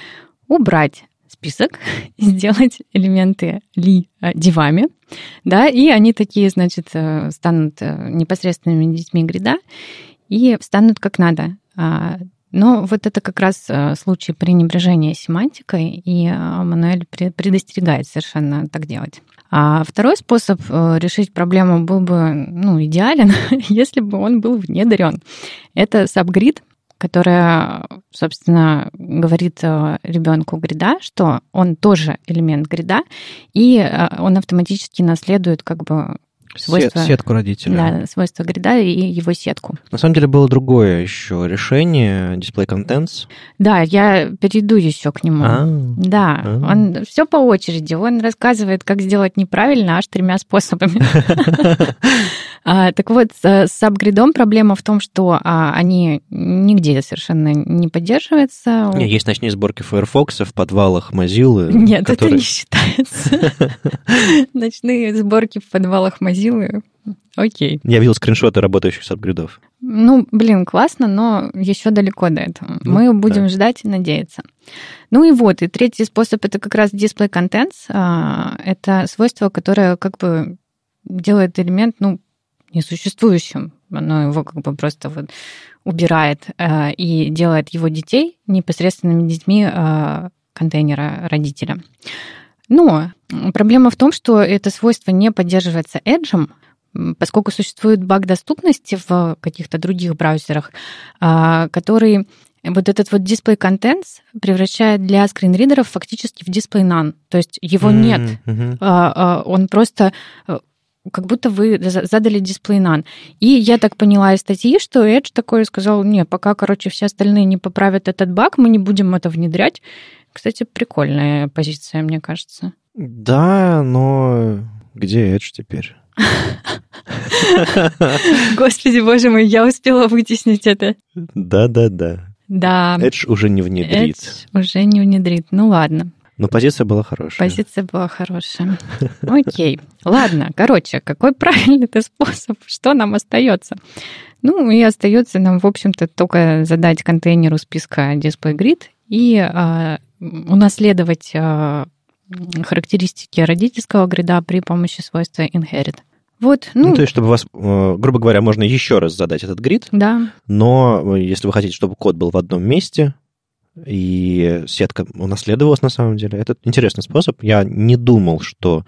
убрать список, (laughs) сделать элементы ли а, дивами, да, и они такие, значит, э, станут э, непосредственными детьми грида и станут как надо. А, но вот это как раз э, случай пренебрежения семантикой, и Мануэль предостерегает совершенно так делать. А второй способ э, решить проблему был бы ну, идеален, (laughs) если бы он был внедрен. Это сабгрид, которая, собственно, говорит э, ребенку грида, что он тоже элемент грида, и э, он автоматически наследует как бы свойства... Сетку родителя. Да, свойства грида и его сетку. На самом деле было другое еще решение, Display Contents. Да, я перейду еще к нему. А, да, а. он все по очереди. Он рассказывает, как сделать неправильно аж тремя способами. (laughs) А, так вот, с сабгридом проблема в том, что а, они нигде совершенно не поддерживаются. Есть ночные сборки Firefox в подвалах Mozilla. Нет, которые... это не считается. (laughs) Ночные сборки в подвалах Mozilla Окей. Я видел скриншоты работающих сабгридов. Ну, блин, классно, но еще далеко до этого. Ну, Мы будем да. ждать и надеяться. Ну и вот, и третий способ это как раз display contents. А, это свойство, которое как бы делает элемент, ну, несуществующим. Оно его как бы просто вот убирает э, и делает его детей непосредственными детьми э, контейнера родителя. Но проблема в том, что это свойство не поддерживается Edge, поскольку существует баг доступности в каких-то других браузерах, а, который вот этот вот display contents превращает для скринридеров фактически в display none. То есть его нет. Mm-hmm. Он просто э, как будто вы задали display none. И я так поняла из статьи, что Edge такой сказал, не, пока, короче, все остальные не поправят этот баг, мы не будем это внедрять. Кстати, прикольная позиция, мне кажется. Да, но где Edge теперь? (laughs) Господи, боже мой, я успела вытеснить это. Да-да-да. Да. Edge уже не внедрит. Edge уже не внедрит. Ну ладно. Но позиция была хорошая. Позиция была хорошая. (laughs) Окей. Ладно, короче, какой правильный это способ? Что нам остается? Ну, и остается нам, в общем-то, только задать контейнеру списка display grid и э, унаследовать э, характеристики родительского грида при помощи свойства inherit. Вот, ну, ну, то есть, чтобы вас, э, грубо говоря, можно еще раз задать этот грид. Да. Но э, если вы хотите, чтобы код был в одном месте, и сетка унаследовалась на самом деле, это интересный способ. Я не думал, что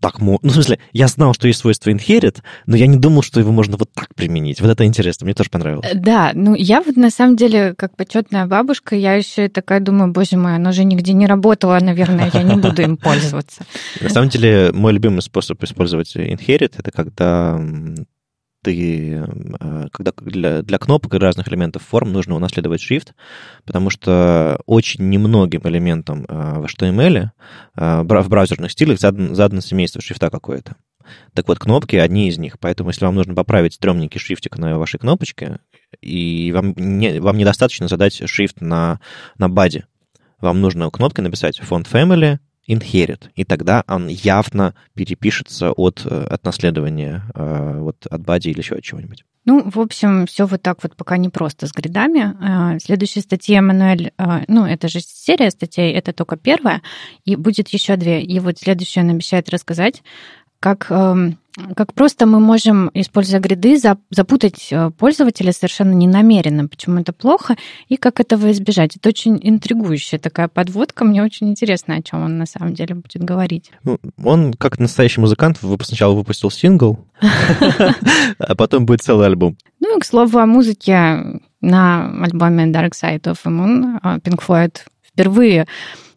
так можно... Ну, в смысле, я знал, что есть свойство inherit, но я не думал, что его можно вот так применить. Вот это интересно, мне тоже понравилось. Э, да, ну я вот на самом деле, как почетная бабушка, я еще такая думаю, боже мой, оно же нигде не работало, наверное, я не буду им пользоваться. На самом деле, мой любимый способ использовать inherit, это когда ты, э, когда для, для кнопок и разных элементов форм нужно унаследовать шрифт, потому что очень немногим элементам э, в HTML э, в браузерных стилях задан, задано семейство шрифта какое-то. Так вот, кнопки одни из них. Поэтому, если вам нужно поправить стрёмненький шрифтик на вашей кнопочке, и вам, не, вам недостаточно задать шрифт на, на баде, вам нужно кнопки написать font family, inherit, и тогда он явно перепишется от, э, от наследования, э, вот от бади или еще от чего-нибудь. Ну, в общем, все вот так вот пока не просто с гридами. Э, следующая статья, Мануэль, ну, это же серия статей, это только первая, и будет еще две. И вот следующую он обещает рассказать, как эм, как просто мы можем, используя гриды, запутать э, пользователя совершенно ненамеренно, почему это плохо, и как этого избежать. Это очень интригующая такая подводка. Мне очень интересно, о чем он на самом деле будет говорить. Ну, он, как настоящий музыкант, сначала выпустил сингл, (laughs) а потом будет целый альбом. Ну и, к слову, о музыке на альбоме Dark Side of the Moon э, Pink Floyd впервые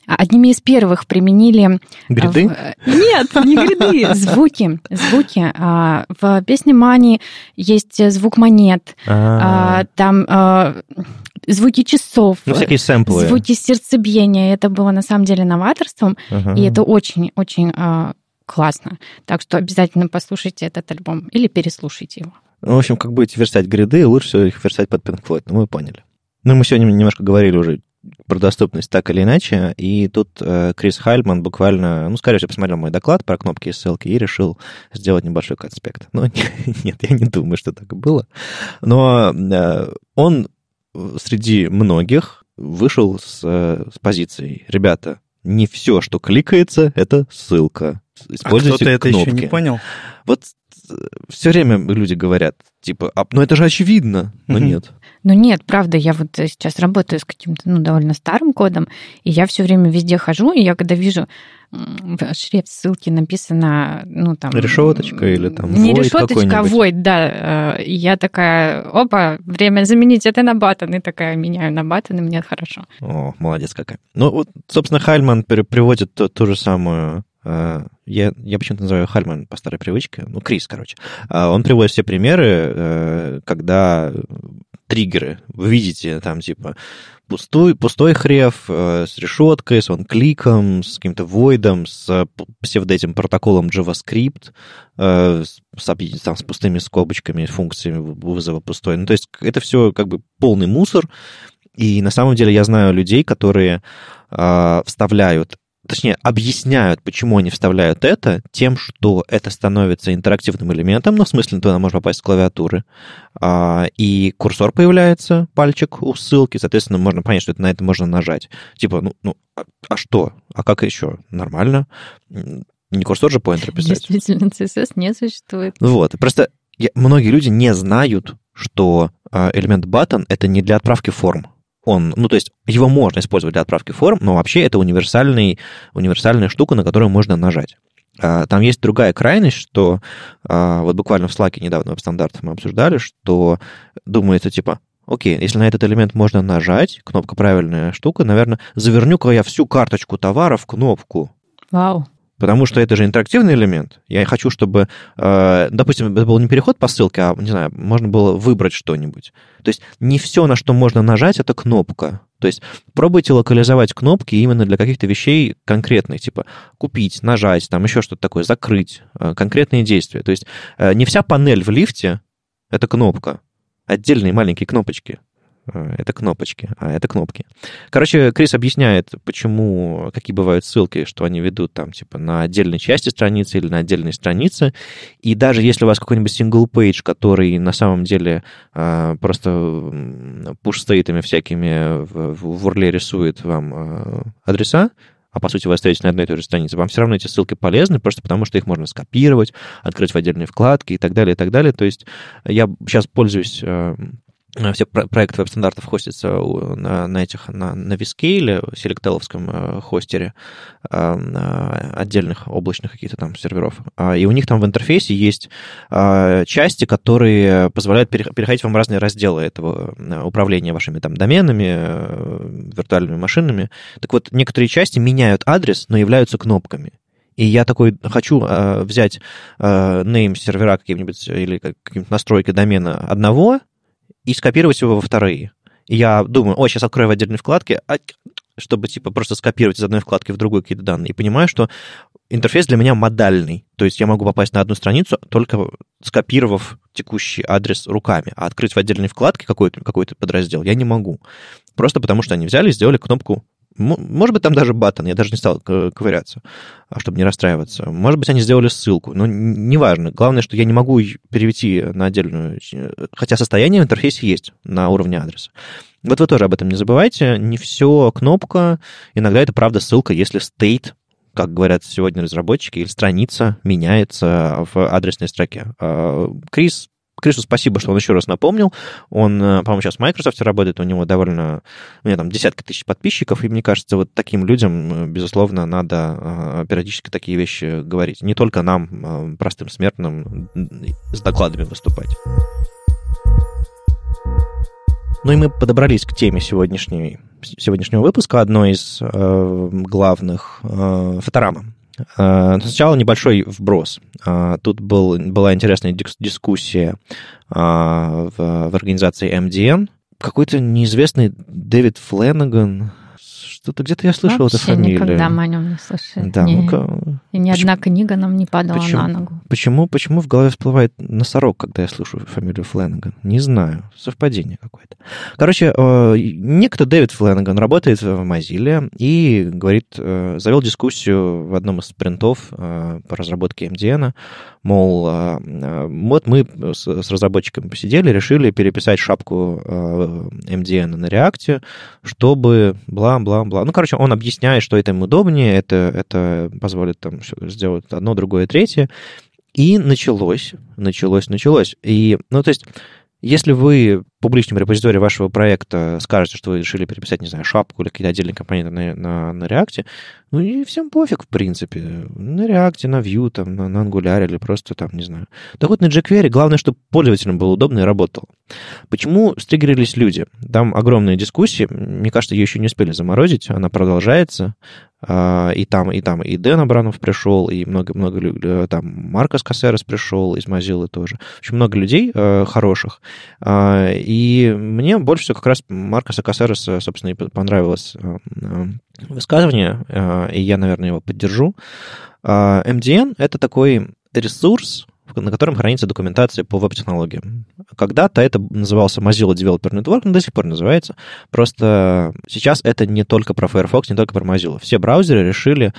одними из первых применили... Гриды? В... Нет, не гриды, (laughs) звуки. Звуки. А, в песне Мани есть звук монет. А. А, там звуки часов. Ну, всякие сэмплы. Звуки сердцебиения. Это было на самом деле новаторством. Ага. И это очень-очень классно. Так что обязательно послушайте этот альбом или переслушайте его. Ну, в общем, как будете верстать гриды, лучше всего их верстать под Pink Floyd. Ну, мы поняли. Ну, мы сегодня немножко говорили уже про доступность так или иначе. И тут э, Крис Хальман буквально, ну, скорее всего, посмотрел мой доклад про кнопки и ссылки и решил сделать небольшой конспект. (laughs) Но (laughs) нет, я не думаю, что так и было. Но э, он среди многих вышел с, э, с позицией, ребята, не все, что кликается, это ссылка. Используйте а кто-то кнопки. это еще не понял? Вот все время люди говорят, типа, а, ну это же очевидно, но mm-hmm. нет. Ну нет, правда, я вот сейчас работаю с каким-то ну, довольно старым кодом, и я все время везде хожу, и я когда вижу шрифт ссылки написано, ну там... Решеточка или там Не решеточка, а void, да. Э, я такая, опа, время заменить это на баттон, и такая меняю на баттон, и мне хорошо. О, молодец какая. Ну вот, собственно, Хальман приводит ту, ту же самую э, я, я почему-то называю Хальман по старой привычке, ну, Крис, короче. А он приводит все примеры, э, когда триггеры. Вы видите там типа пустой, пустой хрев э, с решеткой, с кликом, с каким-то войдом, с псевдо этим протоколом JavaScript, э, с, там, с пустыми скобочками, функциями вызова пустой. Ну, то есть это все как бы полный мусор. И на самом деле я знаю людей, которые э, вставляют точнее, объясняют, почему они вставляют это, тем, что это становится интерактивным элементом, ну, в смысле, туда можно попасть с клавиатуры, а, и курсор появляется, пальчик у ссылки, соответственно, можно понять, что это на это можно нажать. Типа, ну, ну а, а что? А как еще? Нормально. Не курсор же поинтер писать. Действительно, CSS не существует. Вот, просто я, многие люди не знают, что а, элемент button — это не для отправки форм он, ну, то есть его можно использовать для отправки форм, но вообще это универсальный, универсальная штука, на которую можно нажать. А, там есть другая крайность, что а, вот буквально в Slack недавно веб-стандартах мы обсуждали, что думается типа, окей, если на этот элемент можно нажать, кнопка правильная штука, наверное, заверню-ка я всю карточку товара в кнопку. Вау. Потому что это же интерактивный элемент. Я хочу, чтобы, э, допустим, это был не переход по ссылке, а, не знаю, можно было выбрать что-нибудь. То есть не все, на что можно нажать, это кнопка. То есть пробуйте локализовать кнопки именно для каких-то вещей конкретных, типа купить, нажать, там еще что-то такое, закрыть, э, конкретные действия. То есть э, не вся панель в лифте — это кнопка. Отдельные маленькие кнопочки. Э, это кнопочки, а это кнопки. Короче, Крис объясняет, почему, какие бывают ссылки, что они ведут там, типа, на отдельной части страницы или на отдельной странице. И даже если у вас какой-нибудь page, который на самом деле э, просто пуш-стейтами всякими в, в URL рисует вам э, адреса, а по сути вы остаетесь на одной и той же странице, вам все равно эти ссылки полезны, просто потому что их можно скопировать, открыть в отдельные вкладки и так далее, и так далее. То есть я сейчас пользуюсь Э, все проекты веб-стандартов хостятся на, на этих, на, на Vscale, селектеловском э, хостере э, отдельных облачных каких-то там серверов. А, и у них там в интерфейсе есть части, которые позволяют переходить вам разные разделы этого управления вашими там доменами, виртуальными машинами. Так вот, некоторые части меняют адрес, но являются кнопками. И я такой хочу э, взять э, name сервера каким-нибудь или каким-нибудь настройки домена одного, и скопировать его во вторые. Я думаю, о, сейчас открою в отдельной вкладке, а, чтобы типа просто скопировать из одной вкладки в другую какие-то данные. И понимаю, что интерфейс для меня модальный. То есть я могу попасть на одну страницу, только скопировав текущий адрес руками. А открыть в отдельной вкладке какой-то какой подраздел я не могу. Просто потому что они взяли и сделали кнопку может быть, там даже баттон, я даже не стал ковыряться, а чтобы не расстраиваться. Может быть, они сделали ссылку, но неважно. Главное, что я не могу перевести на отдельную... Хотя состояние в интерфейсе есть на уровне адреса. Вот вы тоже об этом не забывайте. Не все кнопка. Иногда это, правда, ссылка, если state как говорят сегодня разработчики, или страница меняется в адресной строке. А, Крис Крису спасибо, что он еще раз напомнил. Он, э, по-моему, сейчас в Microsoft работает, у него довольно, у него там десятки тысяч подписчиков, и мне кажется, вот таким людям, э, безусловно, надо э, периодически такие вещи говорить. Не только нам, простым смертным, с докладами выступать. Ну и мы подобрались к теме сегодняшней, сегодняшнего выпуска, одной из э, главных э, фоторама. Э, сначала небольшой вброс. Э, тут был, была интересная дискуссия э, в, в организации MDN. Какой-то неизвестный Дэвид Фленнеган, что-то где-то я слышал Вообще эту фамилию. никогда мы о нем не слышали. Да, не, ну И ни почему, одна книга нам не падала почему, на ногу. Почему, почему в голове всплывает носорог, когда я слышу фамилию Фленнеган? Не знаю. Совпадение какое-то. Короче, э, некто Дэвид Фленнеган работает в Mozilla и говорит, э, завел дискуссию в одном из спринтов э, по разработке MDN, мол, вот мы с, с разработчиками посидели, решили переписать шапку MDN на React, чтобы бла-бла-бла бла. Ну, короче, он объясняет, что это им удобнее, это, это позволит там сделать одно, другое, третье. И началось, началось, началось. И, ну, то есть, если вы публичном репозитории вашего проекта скажете, что вы решили переписать, не знаю, шапку или какие-то отдельные компоненты на, на, на React, ну и всем пофиг, в принципе. На React, на Vue, там, на, на Angular или просто там, не знаю. Да хоть на jQuery, главное, чтобы пользователям было удобно и работало. Почему стригерились люди? Там огромная дискуссия, мне кажется, ее еще не успели заморозить, она продолжается. А, и там, и там, и Дэн Абранов пришел, и много-много э, там Маркос Кассерес пришел из Mozilla тоже. Общем, много людей э, хороших. А, и мне больше всего как раз Маркоса Кассереса, собственно, и понравилось э, высказывание, и я, наверное, его поддержу. MDN — это такой ресурс, на котором хранится документация по веб-технологиям. Когда-то это назывался Mozilla Developer Network, но до сих пор называется. Просто сейчас это не только про Firefox, не только про Mozilla. Все браузеры решили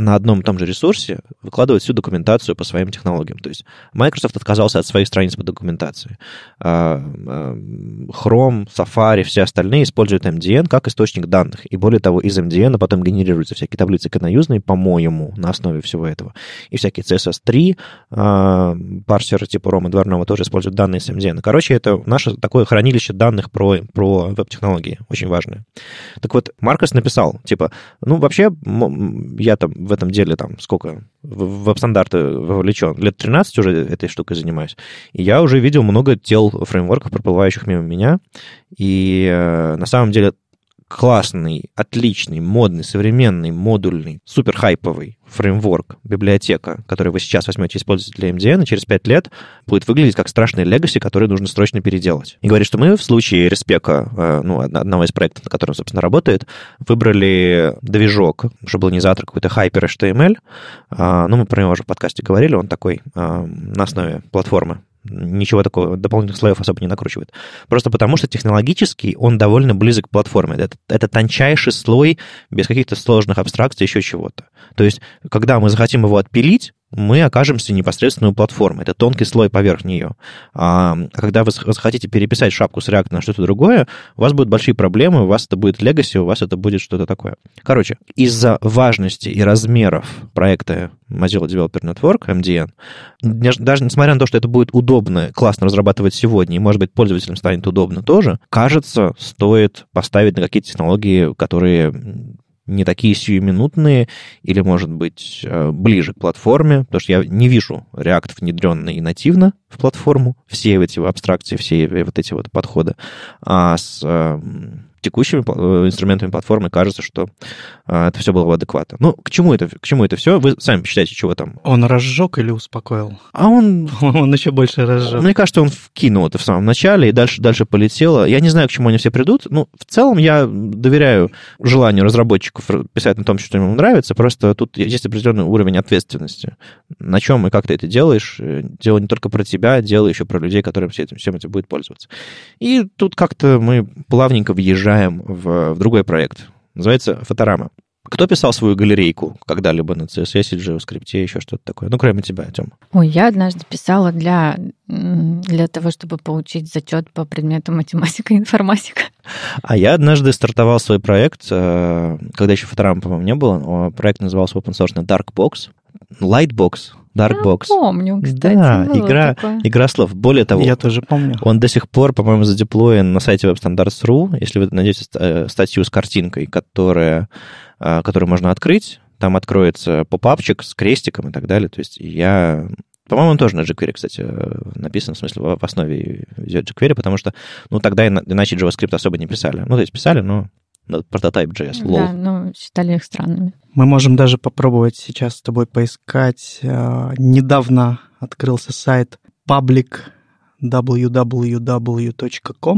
на одном и том же ресурсе выкладывать всю документацию по своим технологиям. То есть Microsoft отказался от своих страниц по документации. А, а, Chrome, Safari, все остальные используют MDN как источник данных. И более того, из MDN потом генерируются всякие таблицы каноюзные, по-моему, на основе всего этого. И всякие CSS3, а, парсеры типа Рома Дворного тоже используют данные с MDN. Короче, это наше такое хранилище данных про, про веб-технологии, очень важное. Так вот, Маркос написал, типа, ну, вообще, я там в этом деле там сколько, в веб-стандарты вовлечен, лет 13 уже этой штукой занимаюсь, и я уже видел много тел фреймворков, проплывающих мимо меня, и э, на самом деле классный, отличный, модный, современный, модульный, супер хайповый фреймворк, библиотека, который вы сейчас возьмете и используете для MDN, и через 5 лет будет выглядеть как страшный легаси, который нужно срочно переделать. И говорит, что мы в случае респека, э, ну, одного из проектов, на котором, собственно, работает, выбрали движок, не завтра какой-то Hyper HTML. А, ну, мы про него уже в подкасте говорили, он такой а, на основе платформы ничего такого, дополнительных слоев особо не накручивает. Просто потому, что технологически он довольно близок к платформе. Это, это тончайший слой без каких-то сложных абстракций, еще чего-то. То есть, когда мы захотим его отпилить, мы окажемся непосредственно у платформы. Это тонкий слой поверх нее. А когда вы захотите переписать шапку с React на что-то другое, у вас будут большие проблемы, у вас это будет legacy, у вас это будет что-то такое. Короче, из-за важности и размеров проекта Mozilla Developer Network, MDN, даже несмотря на то, что это будет удобно, классно разрабатывать сегодня, и, может быть, пользователям станет удобно тоже, кажется, стоит поставить на какие-то технологии, которые не такие сиюминутные или, может быть, э, ближе к платформе, потому что я не вижу React внедренный нативно в платформу, все эти абстракции, все вот эти вот подходы, а с эм, текущими э, инструментами платформы кажется, что а, это все было бы адекватно. Ну, к чему это, к чему это все? Вы сами посчитайте, чего там. Он разжег или успокоил? А он... (laughs) Он еще больше разжег. Мне кажется, он вкинул это в самом начале, и дальше, дальше полетело. Я не знаю, к чему они все придут. Ну, в целом, я доверяю желанию разработчиков писать на том, что ему нравится. Просто тут есть определенный уровень ответственности. На чем и как ты это делаешь. Э, дело не только про тебя, дело еще про людей, которым этим, всем этим будет пользоваться. И тут как-то мы плавненько въезжаем переезжаем в, в другой проект. Называется «Фоторама». Кто писал свою галерейку когда-либо на CSS, JavaScript, еще что-то такое? Ну, кроме тебя, Тём. Ой, я однажды писала для, для того, чтобы получить зачет по предмету математика и информатика. А я однажды стартовал свой проект, э, когда еще фоторама, по-моему, не было. Проект назывался open source Darkbox. Lightbox, Darkbox. Я помню, кстати. Да, игра, игра слов. Более того, я тоже помню. Он до сих пор, по-моему, задеплоен на сайте WebStandards.ru. Если вы найдете э, статью с картинкой, которая, э, которую можно открыть, там откроется попапчик с крестиком и так далее. То есть я по-моему, он тоже на jQuery, кстати, э, написан, в смысле, в основе идет jQuery, потому что, ну, тогда иначе JavaScript особо не писали. Ну, то есть писали, но прототип.js, lol. Да, ну, считали их странными. Мы можем даже попробовать сейчас с тобой поискать. Э, недавно открылся сайт public www.com,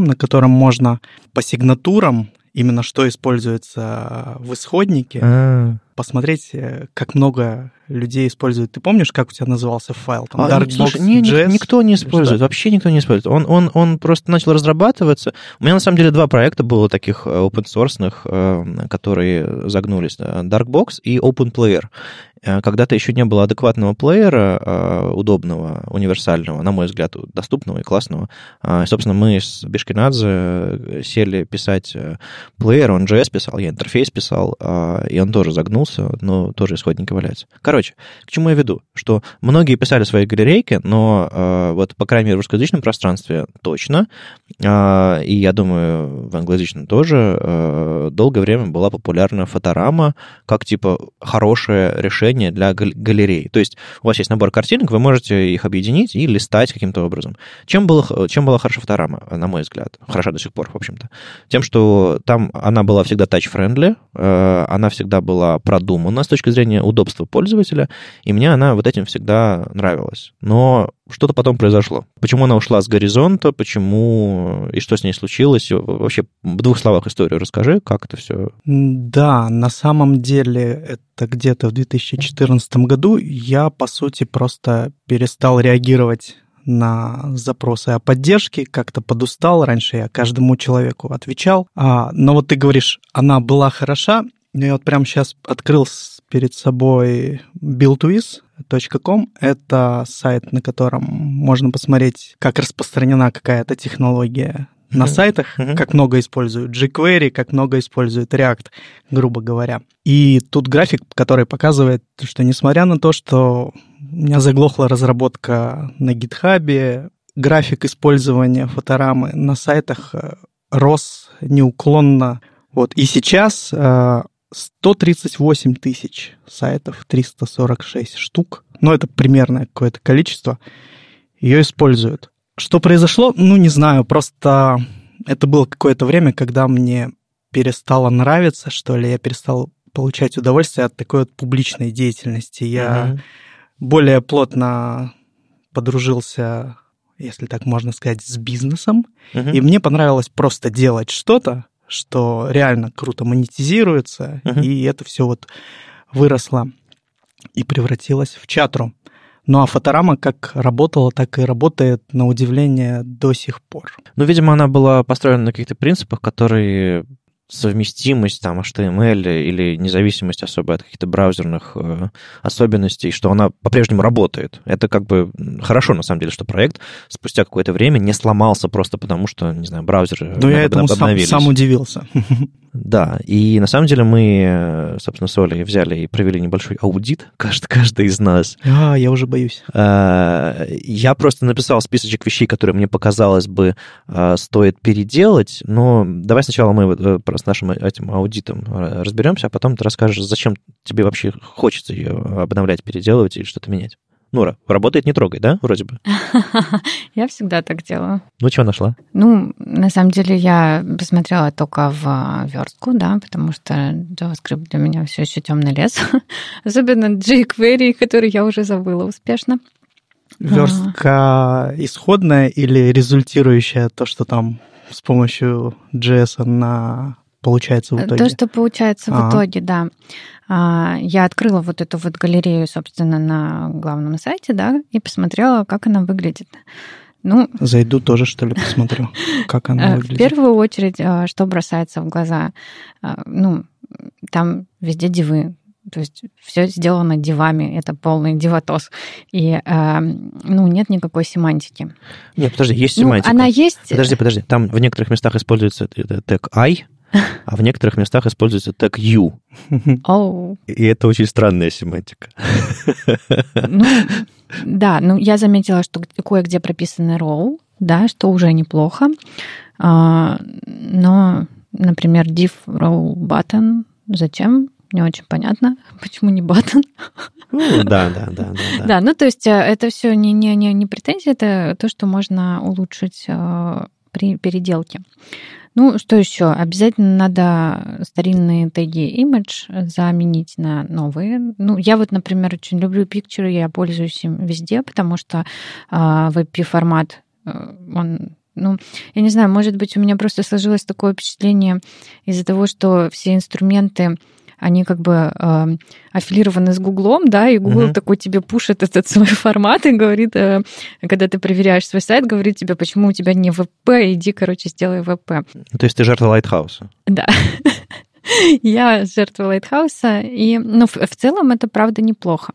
на котором можно по сигнатурам именно что используется в исходнике, А-а-а. Посмотреть, э, как много людей используют. Ты помнишь, как у тебя назывался файл? Там, а, слушай, не, никто не использует, вообще никто не использует. Он, он, он просто начал разрабатываться. У меня, на самом деле, два проекта было таких э, open source, э, которые загнулись. Darkbox и OpenPlayer. Э, когда-то еще не было адекватного плеера, удобного, универсального, на мой взгляд, доступного и классного. Собственно, мы с Бешкинадзе сели писать плеер, он JS писал, я интерфейс писал, и он тоже загнулся, но тоже исходники валяются. Короче, к чему я веду? Что многие писали свои галерейки, но э, вот, по крайней мере, в русскоязычном пространстве точно, э, и я думаю, в англоязычном тоже, э, долгое время была популярна фоторама как, типа, хорошее решение для галерей. То есть у вас есть набор картинок, вы можете их объединить и листать каким-то образом. Чем, было, чем была хороша фоторама, на мой взгляд? Хороша до сих пор, в общем-то. Тем, что там она была всегда touch-friendly, э, она всегда была продумана с точки зрения удобства пользователя, и мне она вот этим всегда нравилась. Но что-то потом произошло. Почему она ушла с горизонта, почему и что с ней случилось? Вообще в двух словах историю расскажи, как это все. Да, на самом деле это где-то в 2014 году я, по сути, просто перестал реагировать на запросы о поддержке, как-то подустал. Раньше я каждому человеку отвечал. А, но вот ты говоришь, она была хороша. Я вот прямо сейчас открыл перед собой buildwiz.com. Это сайт, на котором можно посмотреть, как распространена какая-то технология на сайтах, mm-hmm. как много используют jQuery, как много используют React, грубо говоря. И тут график, который показывает, что несмотря на то, что у меня заглохла разработка на GitHub, график использования фоторамы на сайтах э, рос неуклонно. Вот. И сейчас э, 138 тысяч сайтов, 346 штук. Но это примерное какое-то количество. Ее используют. Что произошло? Ну, не знаю. Просто это было какое-то время, когда мне перестало нравиться, что ли. Я перестал получать удовольствие от такой вот публичной деятельности. Я uh-huh. более плотно подружился, если так можно сказать, с бизнесом. Uh-huh. И мне понравилось просто делать что-то, что реально круто монетизируется, uh-huh. и это все вот выросло и превратилось в чатру. Ну а фоторама как работала, так и работает, на удивление, до сих пор. Ну, видимо, она была построена на каких-то принципах, которые совместимость там HTML или независимость особо от каких-то браузерных э, особенностей, что она по-прежнему работает. Это как бы хорошо, на самом деле, что проект спустя какое-то время не сломался просто потому, что, не знаю, браузеры Ну, я этому сам, сам удивился. (laughs) Да, и на самом деле мы, собственно, с Олей взяли и провели небольшой аудит, (laughs) каждый, каждый из нас. А, я уже боюсь. А, я просто написал списочек вещей, которые мне показалось бы а, стоит переделать, но давай сначала мы э, с нашим этим аудитом разберемся, а потом ты расскажешь, зачем тебе вообще хочется ее обновлять, переделывать или что-то менять. Нура, работает не трогай, да, вроде бы? (laughs) Я всегда так делаю. Ну, чего нашла? Ну, на самом деле, я посмотрела только в а, верстку, да, потому что JavaScript для меня все еще темный лес. (laughs) Особенно jQuery, который я уже забыла успешно. Верстка исходная или результирующая то, что там с помощью JS на получается в итоге? То, что получается в итоге, да. А, я открыла вот эту вот галерею, собственно, на главном сайте, да, и посмотрела, как она выглядит. Ну, Зайду тоже, что ли, посмотрю, (laughs) как она э, выглядит. В первую очередь, э, что бросается в глаза? Э, ну, там везде дивы, то есть все сделано дивами, это полный диватоз. И э, ну, нет никакой семантики. Нет, подожди, есть ну, семантика. Она есть. Подожди, подожди. Там в некоторых местах используется тег I, (laughs) а в некоторых местах используется тег you. Oh. И это очень странная семантика. Ну, да, ну я заметила, что кое-где прописаны row, да, что уже неплохо. А, но, например, div row button, зачем? Не очень понятно, (laughs) почему не button. Ну, да, да, да, да. Да, ну то есть э, это все не, не, не, не претензия, это то, что можно улучшить э, при переделке. Ну, что еще? Обязательно надо старинные теги image заменить на новые. Ну, я вот, например, очень люблю picture, я пользуюсь им везде, потому что э, а, WebP-формат, э, он ну, я не знаю, может быть, у меня просто сложилось такое впечатление из-за того, что все инструменты они как бы э, аффилированы с Гуглом, да, и Google uh-huh. такой тебе пушит этот свой (laughs) формат и говорит, э, когда ты проверяешь свой сайт, говорит тебе, почему у тебя не WebP, иди, короче, сделай WebP. То есть ты жертва Lighthouse а? Да. (laughs) Я жертва Lighthouse а, и, ну, в, в целом это, правда, неплохо.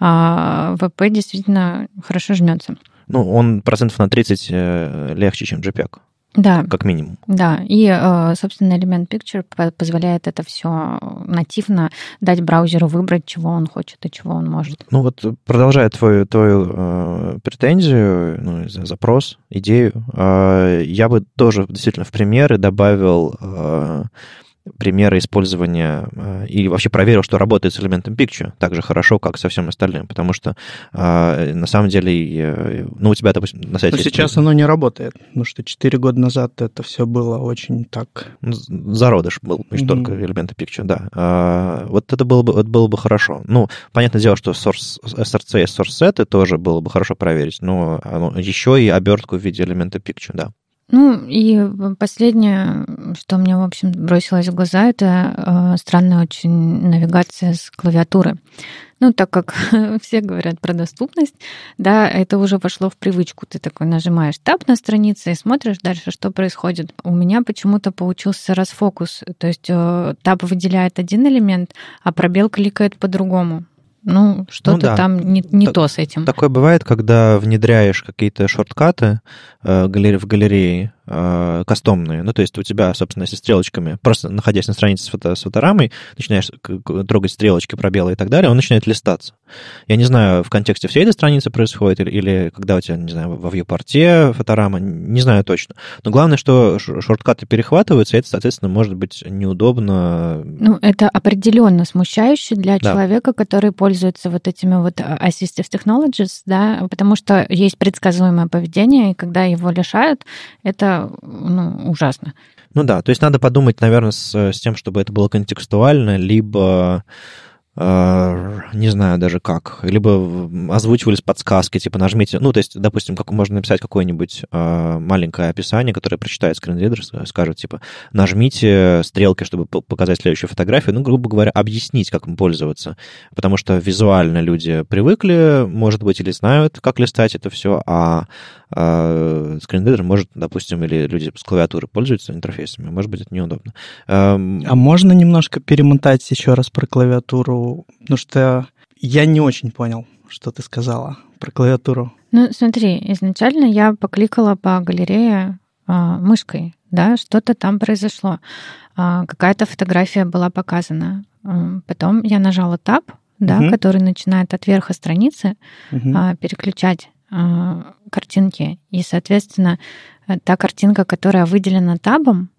А, WebP действительно хорошо жмется. Ну, он процентов на 30 э, легче, чем JPEG. Да. Как минимум. Да. И, э, собственно, элемент Picture позволяет это все нативно дать браузеру выбрать, чего он хочет и чего он может. Ну вот, продолжая твою, твою э, претензию, ну, запрос, идею, э, я бы тоже действительно в примеры добавил э, примеры использования э, и вообще проверил, что работает с элементом Picture так же хорошо, как со всем остальным, потому что э, на самом деле, ну, у тебя, допустим, на сайте... Но сейчас оно не работает, потому что 4 года назад это все было очень так... Ну, зародыш был, mm-hmm. только элементы Picture, да. А, вот это было бы, это было бы хорошо. Ну, понятное дело, что source, SRC и source тоже было бы хорошо проверить, но еще и обертку в виде элемента Picture, да. Ну и последнее, что мне, в общем, бросилось в глаза, это э, странная очень навигация с клавиатуры. Ну, так как (laughs) все говорят про доступность, да, это уже вошло в привычку. Ты такой нажимаешь таб на странице и смотришь дальше, что происходит. У меня почему-то получился расфокус. То есть э, таб выделяет один элемент, а пробел кликает по-другому. Ну, что-то ну, да. там не, не так, то с этим. Такое бывает, когда внедряешь какие-то шорткаты э, в галерее, э, кастомные. Ну, то есть у тебя, собственно, если стрелочками, просто находясь на странице с, фото, с фоторамой, начинаешь трогать стрелочки, пробелы и так далее, он начинает листаться. Я не знаю, в контексте всей этой страницы происходит, или, или когда у тебя, не знаю, во вьюпорте фоторама, не знаю точно. Но главное, что шорткаты перехватываются, и это, соответственно, может быть неудобно. Ну, это определенно смущающе для да. человека, который пользуется вот этими вот assistive technologies, да, потому что есть предсказуемое поведение, и когда его лишают, это ну, ужасно. Ну да, то есть надо подумать, наверное, с, с тем, чтобы это было контекстуально, либо Э, не знаю даже как, либо озвучивались подсказки, типа нажмите, ну, то есть, допустим, как можно написать какое-нибудь э, маленькое описание, которое прочитает скринридер, скажет, типа, нажмите стрелки, чтобы показать следующую фотографию, ну, грубо говоря, объяснить, как им пользоваться, потому что визуально люди привыкли, может быть, или знают, как листать это все, а а скринридер может, допустим, или люди с клавиатуры пользуются интерфейсами, может быть, это неудобно. А можно немножко перемотать еще раз про клавиатуру? Потому что я не очень понял, что ты сказала про клавиатуру. Ну, смотри, изначально я покликала по галерее а, мышкой, да, что-то там произошло. А, какая-то фотография была показана. Потом я нажала Tab, да, угу. который начинает от верха страницы угу. переключать картинки. И, соответственно, та картинка, которая выделена табом,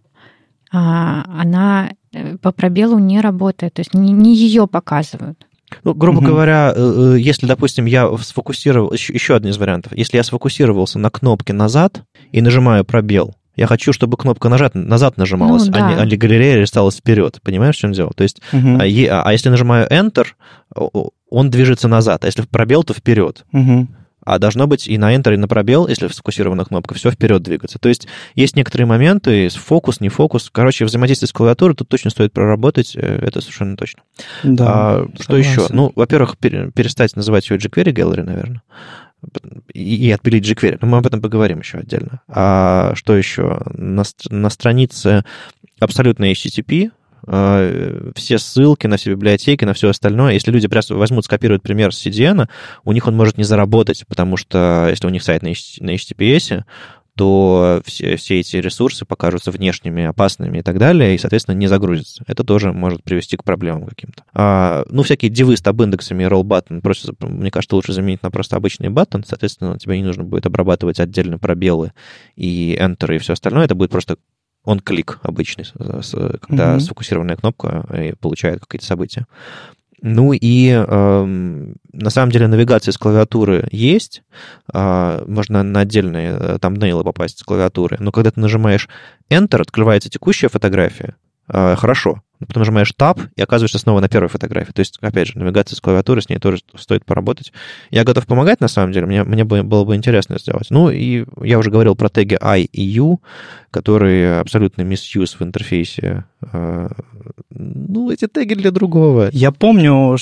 а, она э, по пробелу не работает, то есть не, не ее показывают. Ну, грубо угу. говоря, э, э, если, допустим, я сфокусировал, еще один из вариантов, если я сфокусировался на кнопке назад и нажимаю пробел, я хочу, чтобы кнопка нажат, назад нажималась, ну, да. а, не, а не галерея листалась вперед. Понимаешь, в чем дело? То есть, угу. а, а если нажимаю Enter, он движется назад, а если пробел, то вперед. Угу а должно быть и на Enter, и на пробел, если сфокусирована кнопка, все вперед двигаться. То есть есть некоторые моменты, фокус, не фокус. Короче, взаимодействие с клавиатурой тут точно стоит проработать, э, это совершенно точно. Да, а, что еще? Ну, во-первых, перестать называть ее jQuery Gallery, наверное и, отпилить jQuery. Но мы об этом поговорим еще отдельно. А что еще? На, на странице абсолютно HTTP все ссылки на все библиотеки, на все остальное. Если люди просто возьмут, скопируют пример с CDN, у них он может не заработать, потому что если у них сайт на HTTPS, то все, все эти ресурсы покажутся внешними, опасными и так далее, и, соответственно, не загрузятся. Это тоже может привести к проблемам каким-то. А, ну, всякие дивы с таб-индексами и roll button, просто, мне кажется, лучше заменить на просто обычный баттон, соответственно, тебе не нужно будет обрабатывать отдельно пробелы и enter и все остальное, это будет просто он клик обычный, когда mm-hmm. сфокусированная кнопка и получает какие-то события. Ну и э, на самом деле навигация с клавиатуры есть, э, можно на отдельные э, тамбнейлы попасть с клавиатуры, но когда ты нажимаешь Enter, открывается текущая фотография, э, хорошо, потом нажимаешь Tab и оказываешься снова на первой фотографии. То есть, опять же, навигация с клавиатуры, с ней тоже стоит поработать. Я готов помогать, на самом деле, мне, мне было бы интересно сделать. Ну, и я уже говорил про теги I и U, которые абсолютно misuse в интерфейсе. А, ну, эти теги для другого. Я помню,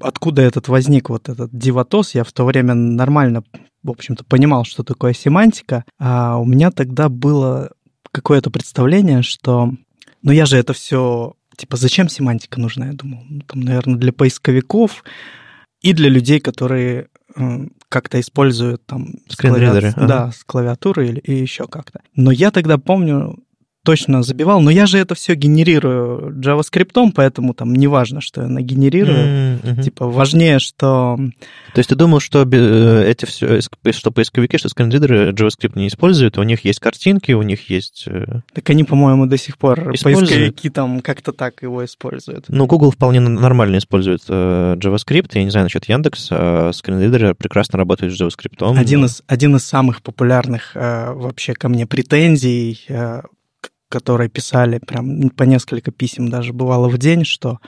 откуда этот возник, вот этот диватос. Я в то время нормально, в общем-то, понимал, что такое семантика. А у меня тогда было какое-то представление, что но я же это все, типа, зачем семантика нужна, я думал. Ну, там, наверное, для поисковиков и для людей, которые э, как-то используют там с, клавиатурой, ага. да, с клавиатурой или и еще как-то. Но я тогда помню, точно забивал, но я же это все генерирую JavaScript, поэтому там не важно, что я нагенерирую. Mm-hmm. Типа важнее, что... То есть ты думал, что э, эти все, что поисковики, что скринридеры JavaScript не используют, у них есть картинки, у них есть... Э, так они, по-моему, до сих пор используют. поисковики там как-то так его используют. Ну, Google вполне нормально использует э, JavaScript, я не знаю насчет Яндекс, а скринридеры прекрасно работают с JavaScript. Один из, один из самых популярных вообще ко мне претензий которые писали прям по несколько писем даже бывало в день, что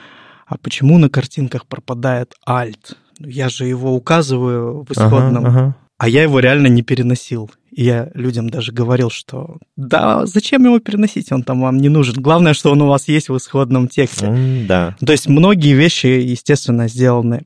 а почему на картинках пропадает альт? Я же его указываю в исходном, ага, ага. а я его реально не переносил. И я людям даже говорил, что да, зачем его переносить, он там вам не нужен. Главное, что он у вас есть в исходном тексте. Mm, да. То есть многие вещи, естественно, сделаны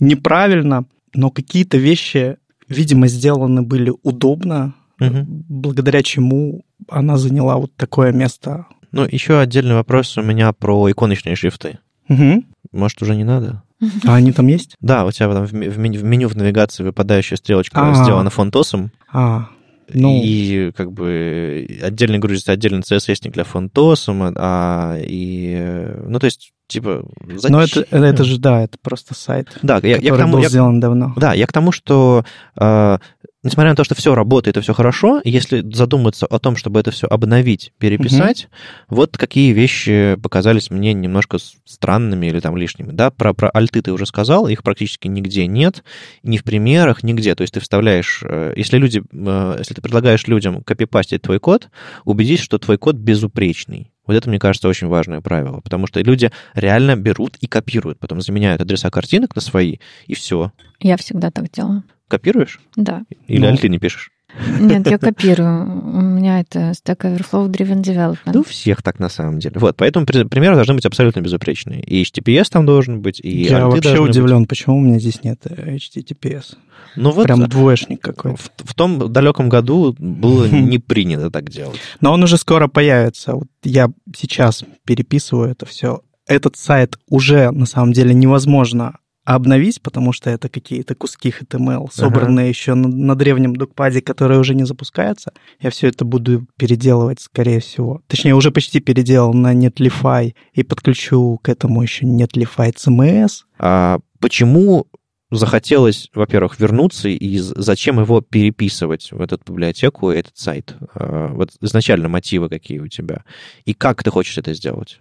неправильно, но какие-то вещи, видимо, сделаны были удобно, угу. благодаря чему она заняла вот такое место. Ну, еще отдельный вопрос у меня про иконочные шрифты. Угу. Может, уже не надо? А они там есть? Да, у тебя там в меню в навигации выпадающая стрелочка А-а-а. сделана фонтосом. А, Ну, и как бы отдельно грузится отдельный CSS-ник для фонтосума, а, и, ну, то есть типа, зачем? Но это, это же, да, это просто сайт, да, я, я к тому, был я, сделан давно. Да, я к тому, что э, несмотря на то, что все работает и все хорошо, если задуматься о том, чтобы это все обновить, переписать, угу. вот какие вещи показались мне немножко странными или там лишними. Да, про, про альты ты уже сказал, их практически нигде нет, ни в примерах, нигде. То есть ты вставляешь, э, если люди, э, если ты предлагаешь людям копипастить твой код, убедись, что твой код безупречный. Вот это, мне кажется, очень важное правило, потому что люди реально берут и копируют, потом заменяют адреса картинок на свои, и все. Я всегда так делаю. Копируешь? Да. Или ну, альты не пишешь? Нет, я копирую. У меня это Stack Overflow Driven Development. Ну, всех так на самом деле. Вот, поэтому примеры должны быть абсолютно безупречные. И HTTPS там должен быть, и Я вообще удивлен, быть. почему у меня здесь нет HTTPS. Ну вот, Прям двоечник какой-то. В, в том далеком году было (laughs) не принято так делать. Но он уже скоро появится. Вот я сейчас переписываю это все. Этот сайт уже на самом деле невозможно обновить, потому что это какие-то куски HTML, собранные ага. еще на, на древнем докпаде, который уже не запускается. Я все это буду переделывать, скорее всего. Точнее, уже почти переделал на Netlify и подключу к этому еще Netlify CMS. А почему захотелось, во-первых, вернуться, и зачем его переписывать в эту библиотеку, этот сайт? А, вот изначально мотивы какие у тебя? И как ты хочешь это сделать?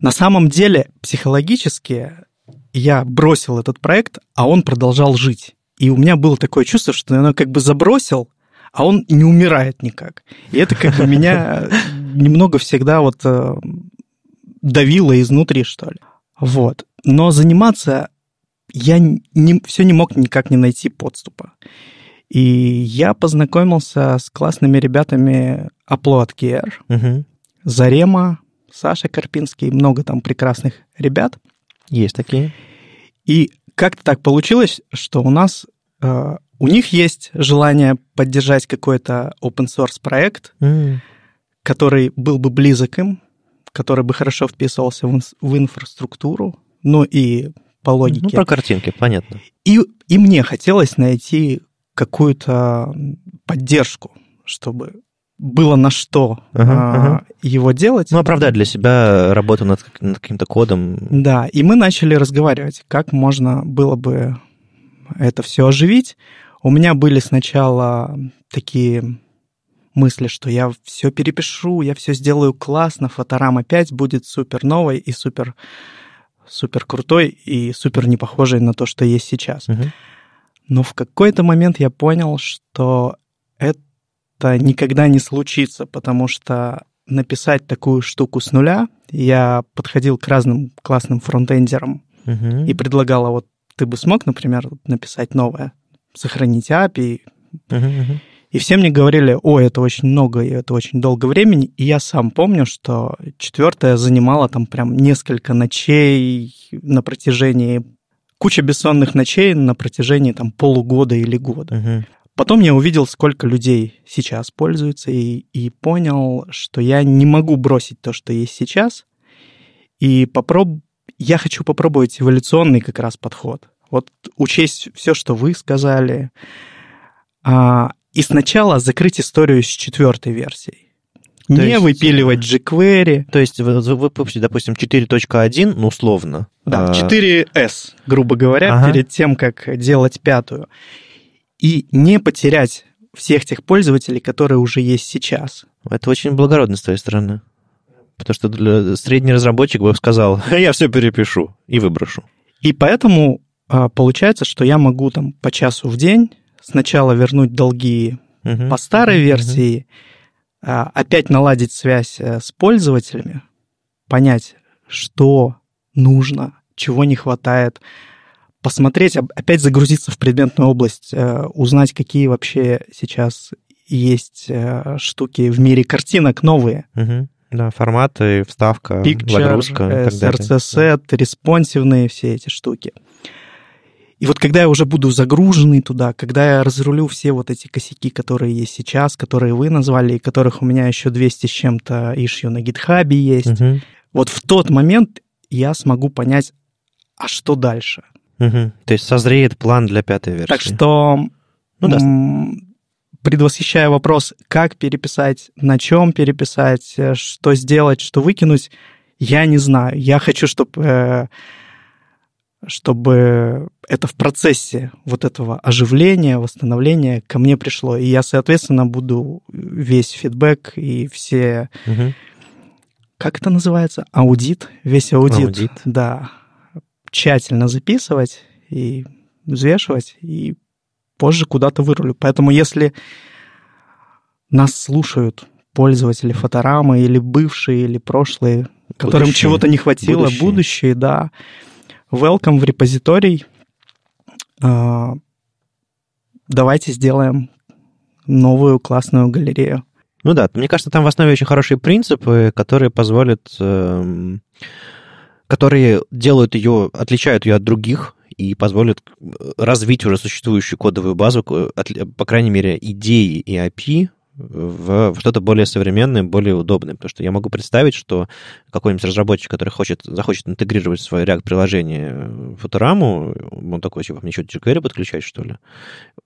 На самом деле, психологически я бросил этот проект, а он продолжал жить. И у меня было такое чувство, что я как бы забросил, а он не умирает никак. И это как бы (laughs) меня немного всегда вот э, давило изнутри, что ли. Вот. Но заниматься я не, все не мог никак не найти подступа. И я познакомился с классными ребятами Upload Care, угу. Зарема, Саша Карпинский, много там прекрасных ребят. Есть такие. И как-то так получилось, что у нас э, у них есть желание поддержать какой-то open source проект, mm. который был бы близок им, который бы хорошо вписывался в, в инфраструктуру, ну и по логике. Ну, про картинки, понятно. И, и мне хотелось найти какую-то поддержку, чтобы было на что ага, а, ага. его делать. Ну, оправдать для себя работу над, над каким-то кодом. Да, и мы начали разговаривать, как можно было бы это все оживить. У меня были сначала такие мысли, что я все перепишу, я все сделаю классно, фоторам опять будет супер новой и супер, супер крутой и супер не похожей на то, что есть сейчас. Угу. Но в какой-то момент я понял, что это никогда не случится, потому что написать такую штуку с нуля, я подходил к разным классным фронтендерам угу. и предлагал, а вот ты бы смог, например, написать новое, сохранить API. Угу, угу. И все мне говорили, о, это очень много, и это очень долго времени. И я сам помню, что четвертое занимало там прям несколько ночей на протяжении куча бессонных ночей на протяжении там полугода или года. Угу. Потом я увидел, сколько людей сейчас пользуются, и, и понял, что я не могу бросить то, что есть сейчас, и попроб... я хочу попробовать эволюционный как раз подход. Вот учесть все, что вы сказали, а, и сначала закрыть историю с четвертой версией. То не есть, выпиливать jQuery. То есть вы выпустите, допустим, 4.1, ну, условно. Да, 4S, а, грубо говоря, ага. перед тем, как делать пятую и не потерять всех тех пользователей, которые уже есть сейчас. Это очень благородно с твоей стороны. Потому что для средний разработчик бы сказал, (laughs) я все перепишу и выброшу. И поэтому а, получается, что я могу там по часу в день сначала вернуть долги uh по старой uh версии, uh опять наладить связь э, с пользователями, понять, что нужно, чего не хватает, посмотреть, опять загрузиться в предметную область, э, узнать, какие вообще сейчас есть э, штуки в мире картинок новые. Угу. Да, форматы, вставка, Picture, загрузка. SRC-сет, респонсивные все эти штуки. И вот когда я уже буду загруженный туда, когда я разрулю все вот эти косяки, которые есть сейчас, которые вы назвали, и которых у меня еще 200 с чем-то ишью на гитхабе есть, угу. вот в тот момент я смогу понять, а что дальше? Угу. То есть созреет план для пятой версии. Так что ну, да. предвосхищая вопрос, как переписать, на чем переписать, э, что сделать, что выкинуть, я не знаю. Я хочу, чтобы, э, чтобы это в процессе вот этого оживления, восстановления ко мне пришло. И я, соответственно, буду весь фидбэк и все... Угу. Как это называется? Аудит. Весь аудит. Аудит. Да. Тщательно записывать и взвешивать, и позже куда-то вырулю. Поэтому если нас слушают пользователи фоторамы или бывшие, или прошлые, которым чего-то не хватило, будущие. будущие, да, welcome в репозиторий. А, давайте сделаем новую классную галерею. Ну да, мне кажется, там в основе очень хорошие принципы, которые позволят, эм, которые делают ее, отличают ее от других и позволят э, развить уже существующую кодовую базу, по крайней мере, идеи и API в что-то более современное, более удобное. Потому что я могу представить, что какой-нибудь разработчик, который хочет, захочет интегрировать в свое React-приложение фотораму, он такой, типа, мне что, jQuery подключать, что ли?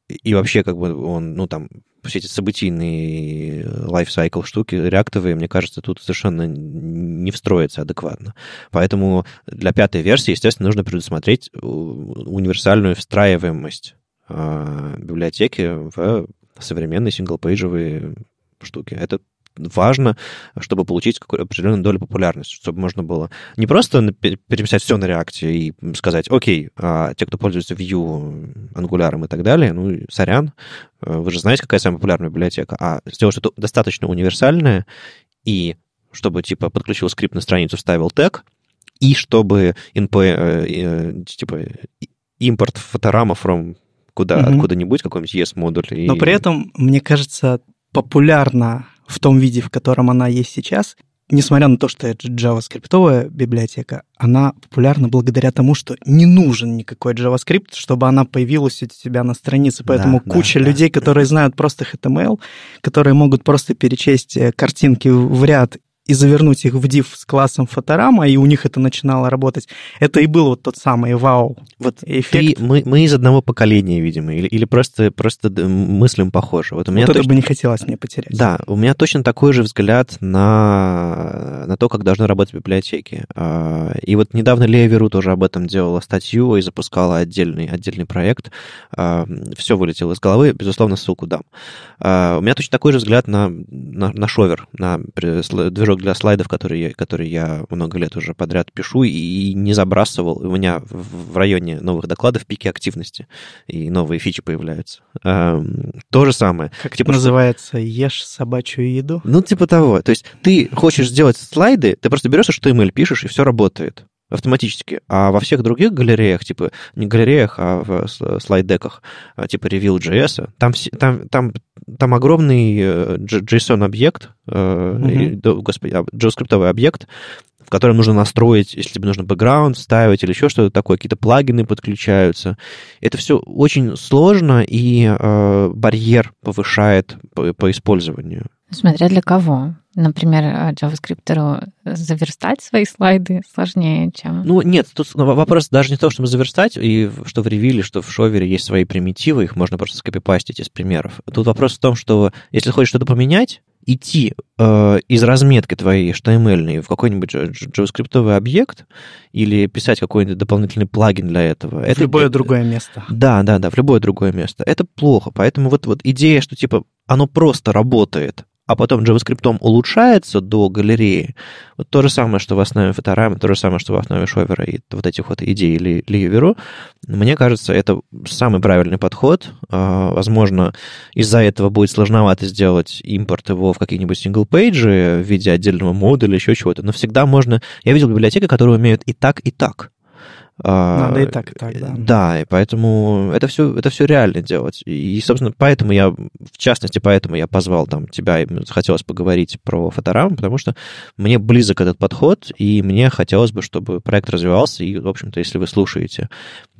И вообще, как бы, он, ну, там, все эти событийные lifecycle штуки реактовые, мне кажется, тут совершенно не встроится адекватно. Поэтому для пятой версии, естественно, нужно предусмотреть универсальную встраиваемость библиотеки в современные синглпейджевые штуки. Это важно, чтобы получить какую-то определенную долю популярности, чтобы можно было не просто переписать все на реакте и сказать, окей, а те, кто пользуется Vue, Angular и так далее, ну, сорян, э, вы же знаете, какая самая популярная библиотека, а сделать что-то достаточно универсальное, и чтобы, типа, подключил скрипт на страницу, вставил тег, и чтобы NP, э, э, типа, импорт фоторама from куда, угу. откуда-нибудь, какой-нибудь ES-модуль. И... Но при этом, мне кажется, популярна в том виде, в котором она есть сейчас, несмотря на то, что это JavaScript библиотека, она популярна благодаря тому, что не нужен никакой JavaScript, чтобы она появилась у тебя на странице. Поэтому да, куча да, людей, да, которые знают просто HTML, которые могут просто перечесть э, картинки в ряд и завернуть их в div с классом фоторама, и у них это начинало работать. Это и был вот тот самый вау вот эффект. Ты, мы, мы из одного поколения, видимо, или, или просто, просто мыслим похоже. Вот, у меня вот точно, это бы не хотелось мне потерять. Да, у меня точно такой же взгляд на, на то, как должны работать библиотеки. А, и вот недавно Лея Веру тоже об этом делала статью и запускала отдельный, отдельный проект. А, Все вылетело из головы, безусловно, ссылку дам. А, у меня точно такой же взгляд на, на, на шовер, на движок для слайдов, которые я, которые я много лет уже подряд пишу и не забрасывал. У меня в районе новых докладов пики активности, и новые фичи появляются. То же самое. Как типа, называется? Ешь собачью еду? Ну, типа того. То есть ты хочешь сделать слайды, ты просто берешь HTML, пишешь, и все работает автоматически. А во всех других галереях, типа не галереях, а в слайд-деках, а, типа Reveal.js, там, там, там, там огромный э, JSON-объект, mm-hmm. господи, а, JavaScript объект, в котором нужно настроить, если тебе нужно бэкграунд вставить или еще что-то такое, какие-то плагины подключаются. Это все очень сложно, и э, барьер повышает по, по использованию. Смотря для кого. Например, JavaScript заверстать свои слайды сложнее, чем... Ну, нет, тут вопрос даже не в том, чтобы заверстать, и что в ревиле, что в шовере есть свои примитивы, их можно просто скопипастить из примеров. Тут вопрос в том, что если хочешь что-то поменять, идти э, из разметки твоей HTML в какой-нибудь JavaScript объект или писать какой-нибудь дополнительный плагин для этого. В это, любое это, другое место. Да, да, да, в любое другое место. Это плохо. Поэтому вот, вот идея, что типа оно просто работает, а потом JavaScript улучшается до галереи, вот то же самое, что в основе фоторамы, то же самое, что в основе Shower а и вот этих вот идей или ливеру, мне кажется, это самый правильный подход. А, возможно, из-за этого будет сложновато сделать импорт его в какие-нибудь single page и в виде отдельного модуля, еще чего-то, но всегда можно... Я видел библиотеки, которые умеют и так, и так. Надо и так, и так, да. Да, и поэтому это все, это все реально делать. И, собственно, поэтому я, в частности, поэтому я позвал там тебя, и хотелось поговорить про фоторам, потому что мне близок этот подход, и мне хотелось бы, чтобы проект развивался, и, в общем-то, если вы слушаете,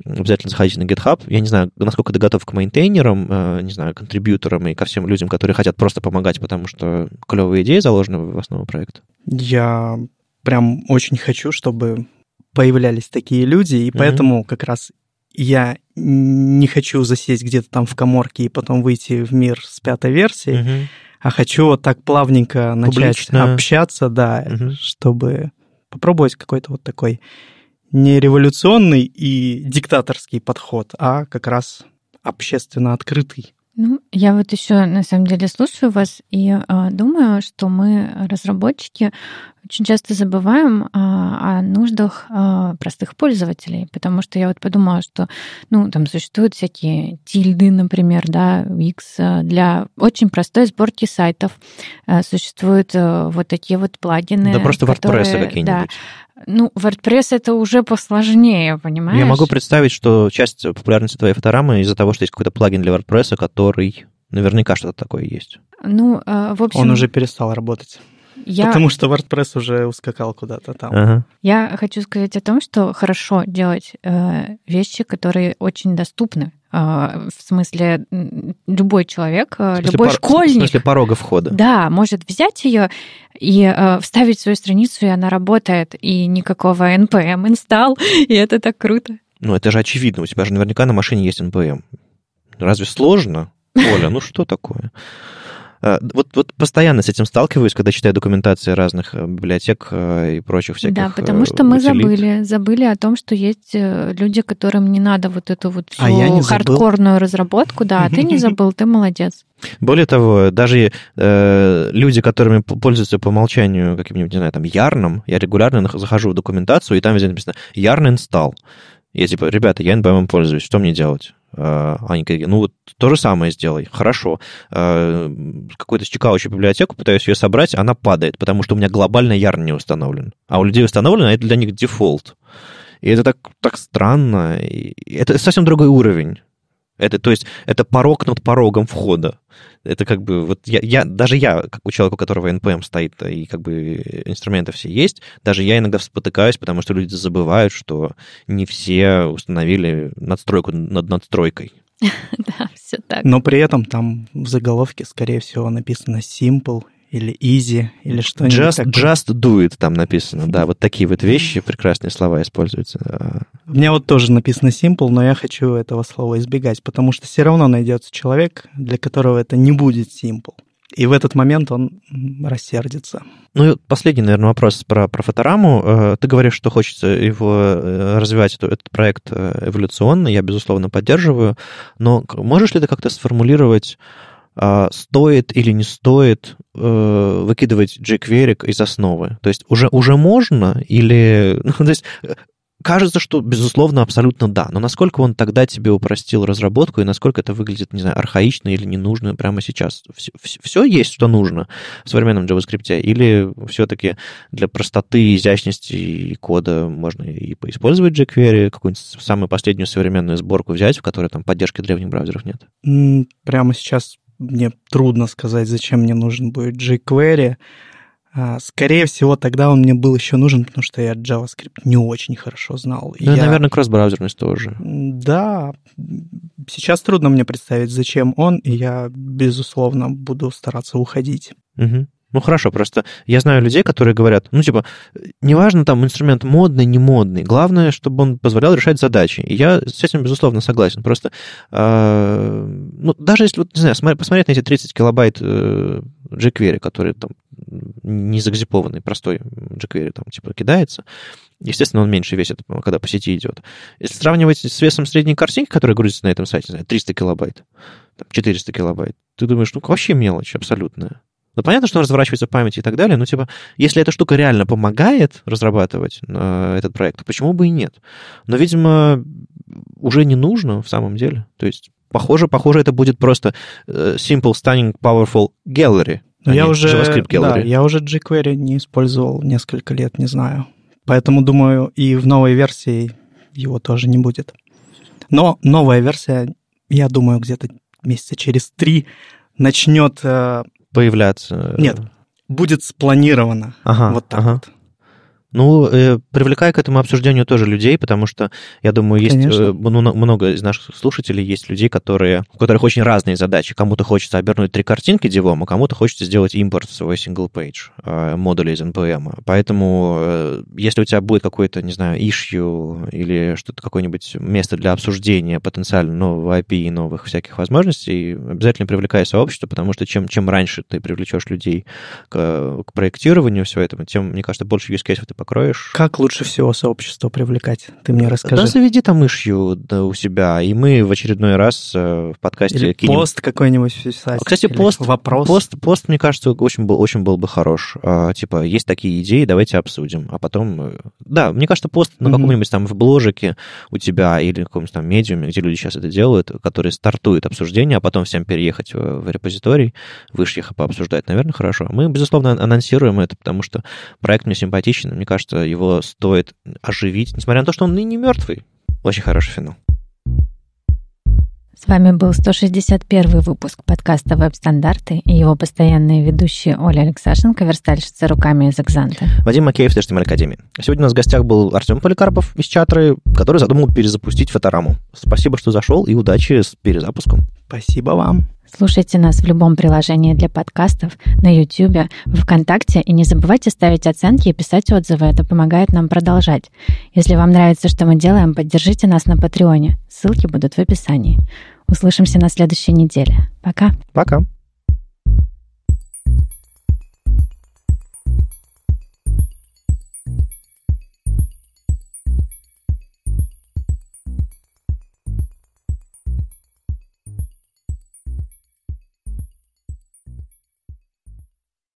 обязательно заходите на GitHub. Я не знаю, насколько ты готов к мейнтейнерам, э, не знаю, контрибьюторам и ко всем людям, которые хотят просто помогать, потому что клевые идеи заложены в основу проекта. Я прям очень хочу, чтобы появлялись такие люди, и mm-hmm. поэтому как раз я не хочу засесть где-то там в коморке и потом выйти в мир с пятой версии, Мгм. а хочу вот так плавненько начать Публично. общаться, да, Мгм. чтобы попробовать какой-то вот такой не революционный и диктаторский подход, а как раз общественно открытый. Ну, я вот еще на самом деле слушаю вас и а, думаю, что мы, разработчики, очень часто забываем а, о нуждах а, простых пользователей, потому что я вот подумала, что, ну, там существуют всякие тильды, например, да, Wix а, для очень простой сборки сайтов. А, Существуют а, вот такие вот плагины. Да просто WordPress которые- Да, какие-нибудь. ну, WordPress это уже посложнее, понимаешь? Я могу представить, что часть популярности твоей фоторамы из-за того, что есть какой-то плагин для WordPress, который наверняка что-то такое есть. Ну, а, в общем, Он уже перестал работать, я... потому что WordPress уже ускакал куда-то там. Ага. Я хочу сказать о том, что хорошо делать э, вещи, которые очень доступны. Э, в смысле, любой человек, э, В смысле, любой пор- В школьник, смысле порога входа. да, может взять ее и э, вставить в свою страницу, и она работает, и никакого NPM инсталл, (laughs) и это так круто. Ну, это же очевидно. У тебя же наверняка на машине есть NPM. Разве сложно? Оля, ну что такое? А, Вот, вот постоянно с этим сталкиваюсь, когда читаю документации разных э, библиотек э, и прочих всяких да, потому э, что мы утилит. забыли, забыли о том, что есть э, люди, которым не надо вот эту вот всю А не забыл. хардкорную разработку. Да, ты не (laughs) забыл, ты молодец. Более того, даже э, люди, которыми пользуются по умолчанию каким-нибудь, не знаю, там, ярном, я регулярно захожу в документацию, и там везде написано «Ярн инсталл». Я типа, ребята, я NPM пользуюсь, что мне делать? А, Они говорят, ну вот то же самое сделай. Хорошо. А, Какую-то чекающую библиотеку, пытаюсь ее собрать, она падает, потому что у меня глобально ярн не установлен. А у людей установлен, а это для них дефолт. И это так, так странно. И это совсем другой уровень. Это, то есть, это порог над порогом входа. Это как бы, вот я, я, даже я, как у человека, у которого NPM стоит, и как бы инструменты все есть, даже я иногда спотыкаюсь, потому что люди забывают, что не все установили надстройку над надстройкой. (laughs) Да, все так. Но при этом там в заголовке, скорее всего, написано simple или easy или что-нибудь Just, такое. just do it там написано, да, вот такие вот вещи, прекрасные слова используются. А, У меня вот тоже написано simple, но я хочу этого слова избегать, потому что все равно найдется человек, для которого это не будет simple. И в этот момент он рассердится. Ну и последний, наверное, вопрос про, про фотораму. Э, Ты говоришь, что хочется его э, развивать, эту- этот проект э, эволюционно, я, безусловно, поддерживаю, но можешь ли ты как-то сформулировать, стоит или не стоит э, выкидывать jQuery из основы? То есть уже, уже можно или... (laughs) Ну, то есть э, кажется, что, безусловно, абсолютно да, но насколько он тогда тебе упростил разработку и насколько это выглядит, не знаю, архаично или не нужно прямо сейчас? Все, есть, что нужно в современном JavaScript? Или все-таки для простоты, изящности кода можно и поиспользовать jQuery, какую-нибудь самую последнюю современную сборку взять, в которой там поддержки древних браузеров нет? Прямо сейчас мне трудно сказать, зачем мне нужен будет jQuery. А, Скорее всего, тогда он мне был еще нужен, потому что я JavaScript не очень хорошо знал. Ну, Я- наверное, кросс-браузерность тоже. Да, сейчас трудно мне представить, зачем он, и я, безусловно, буду стараться уходить. Мгм. Ну хорошо, просто я знаю людей, которые говорят, ну типа, неважно там инструмент модный, не модный, главное, чтобы он позволял решать задачи. И я с этим, безусловно, согласен. Просто, э, ну даже если, вот, не знаю, посмотреть на эти 30 килобайт э, jQuery, который там не загзипованный, простой jQuery там типа кидается, естественно, он меньше весит, когда по сети идет. Если сравнивать с весом средней картинки, которая грузится на этом сайте, не знаю, 300 килобайт, там, 400 килобайт, ты думаешь, ну вообще мелочь абсолютная. Ну, понятно, что он разворачивается в памяти и так далее, но, типа, если эта штука реально помогает разрабатывать э, этот проект, почему бы и нет? Но, видимо, уже не нужно в самом деле. То есть, похоже, похоже, это будет просто э, Simple Stunning Powerful Gallery, а я уже, JavaScript да, Gallery. я уже jQuery не использовал несколько лет, не знаю. Поэтому, думаю, и в новой версии его тоже не будет. Но новая версия, я думаю, где-то месяца через три начнет, э, Появляться. Нет. будет спланирована. Ага, вот так ага. вот. Ну, э, привлекай к этому обсуждению тоже людей, потому что, я думаю, есть э, много из наших слушателей, есть людей, которые, у которых очень разные задачи. Кому-то хочется обернуть три картинки девом, а кому-то хочется сделать импорт в свой single page э, модуля из NPM. Поэтому, э, если у тебя будет какой-то, не знаю, issue или что-то, какое-нибудь место для обсуждения потенциально нового API и новых всяких возможностей, обязательно привлекай сообщество, потому что чем, чем раньше ты привлечешь людей к, к проектированию всего этого, тем, мне кажется, больше use case ты покроешь. Как лучше всего сообщество привлекать? Ты мне расскажи. Да, заведи там ишью да, у себя, и мы в очередной раз э, в подкасте Или кинем... пост какой-нибудь писать. Кстати, пост, вопрос. Пост, пост, мне кажется, очень был, очень был бы хорош. А, типа, есть такие идеи, давайте обсудим. А потом... Э, да, мне кажется, пост на каком-нибудь там в бложике у тебя или каком-нибудь там медиуме, где люди сейчас это делают, который стартует обсуждение, а потом всем переехать в, в репозиторий, выше их пообсуждать, наверное, хорошо. Мы, безусловно, анонсируем это, потому что проект мне симпатичен, мне кажется, его стоит оживить, несмотря на то, что он и не мертвый. Очень хороший финал. С вами был 161 выпуск подкаста «Веб-стандарты» и его постоянные ведущие Оля Алексашенко, верстальщица руками из «Экзанта». Вадим Макеев, HTML Академии. Сегодня у нас в гостях был Артем Поликарпов из Чатры, который задумал перезапустить фотораму. Спасибо, что зашел, и удачи с перезапуском. Спасибо вам. Слушайте нас в любом приложении для подкастов, на YouTube, в ВКонтакте, и не забывайте ставить оценки и писать отзывы. Это помогает нам продолжать. Если вам нравится, что мы делаем, поддержите нас на Патреоне. Ссылки будут в описании. Услышимся на следующей неделе. Пока. Пока.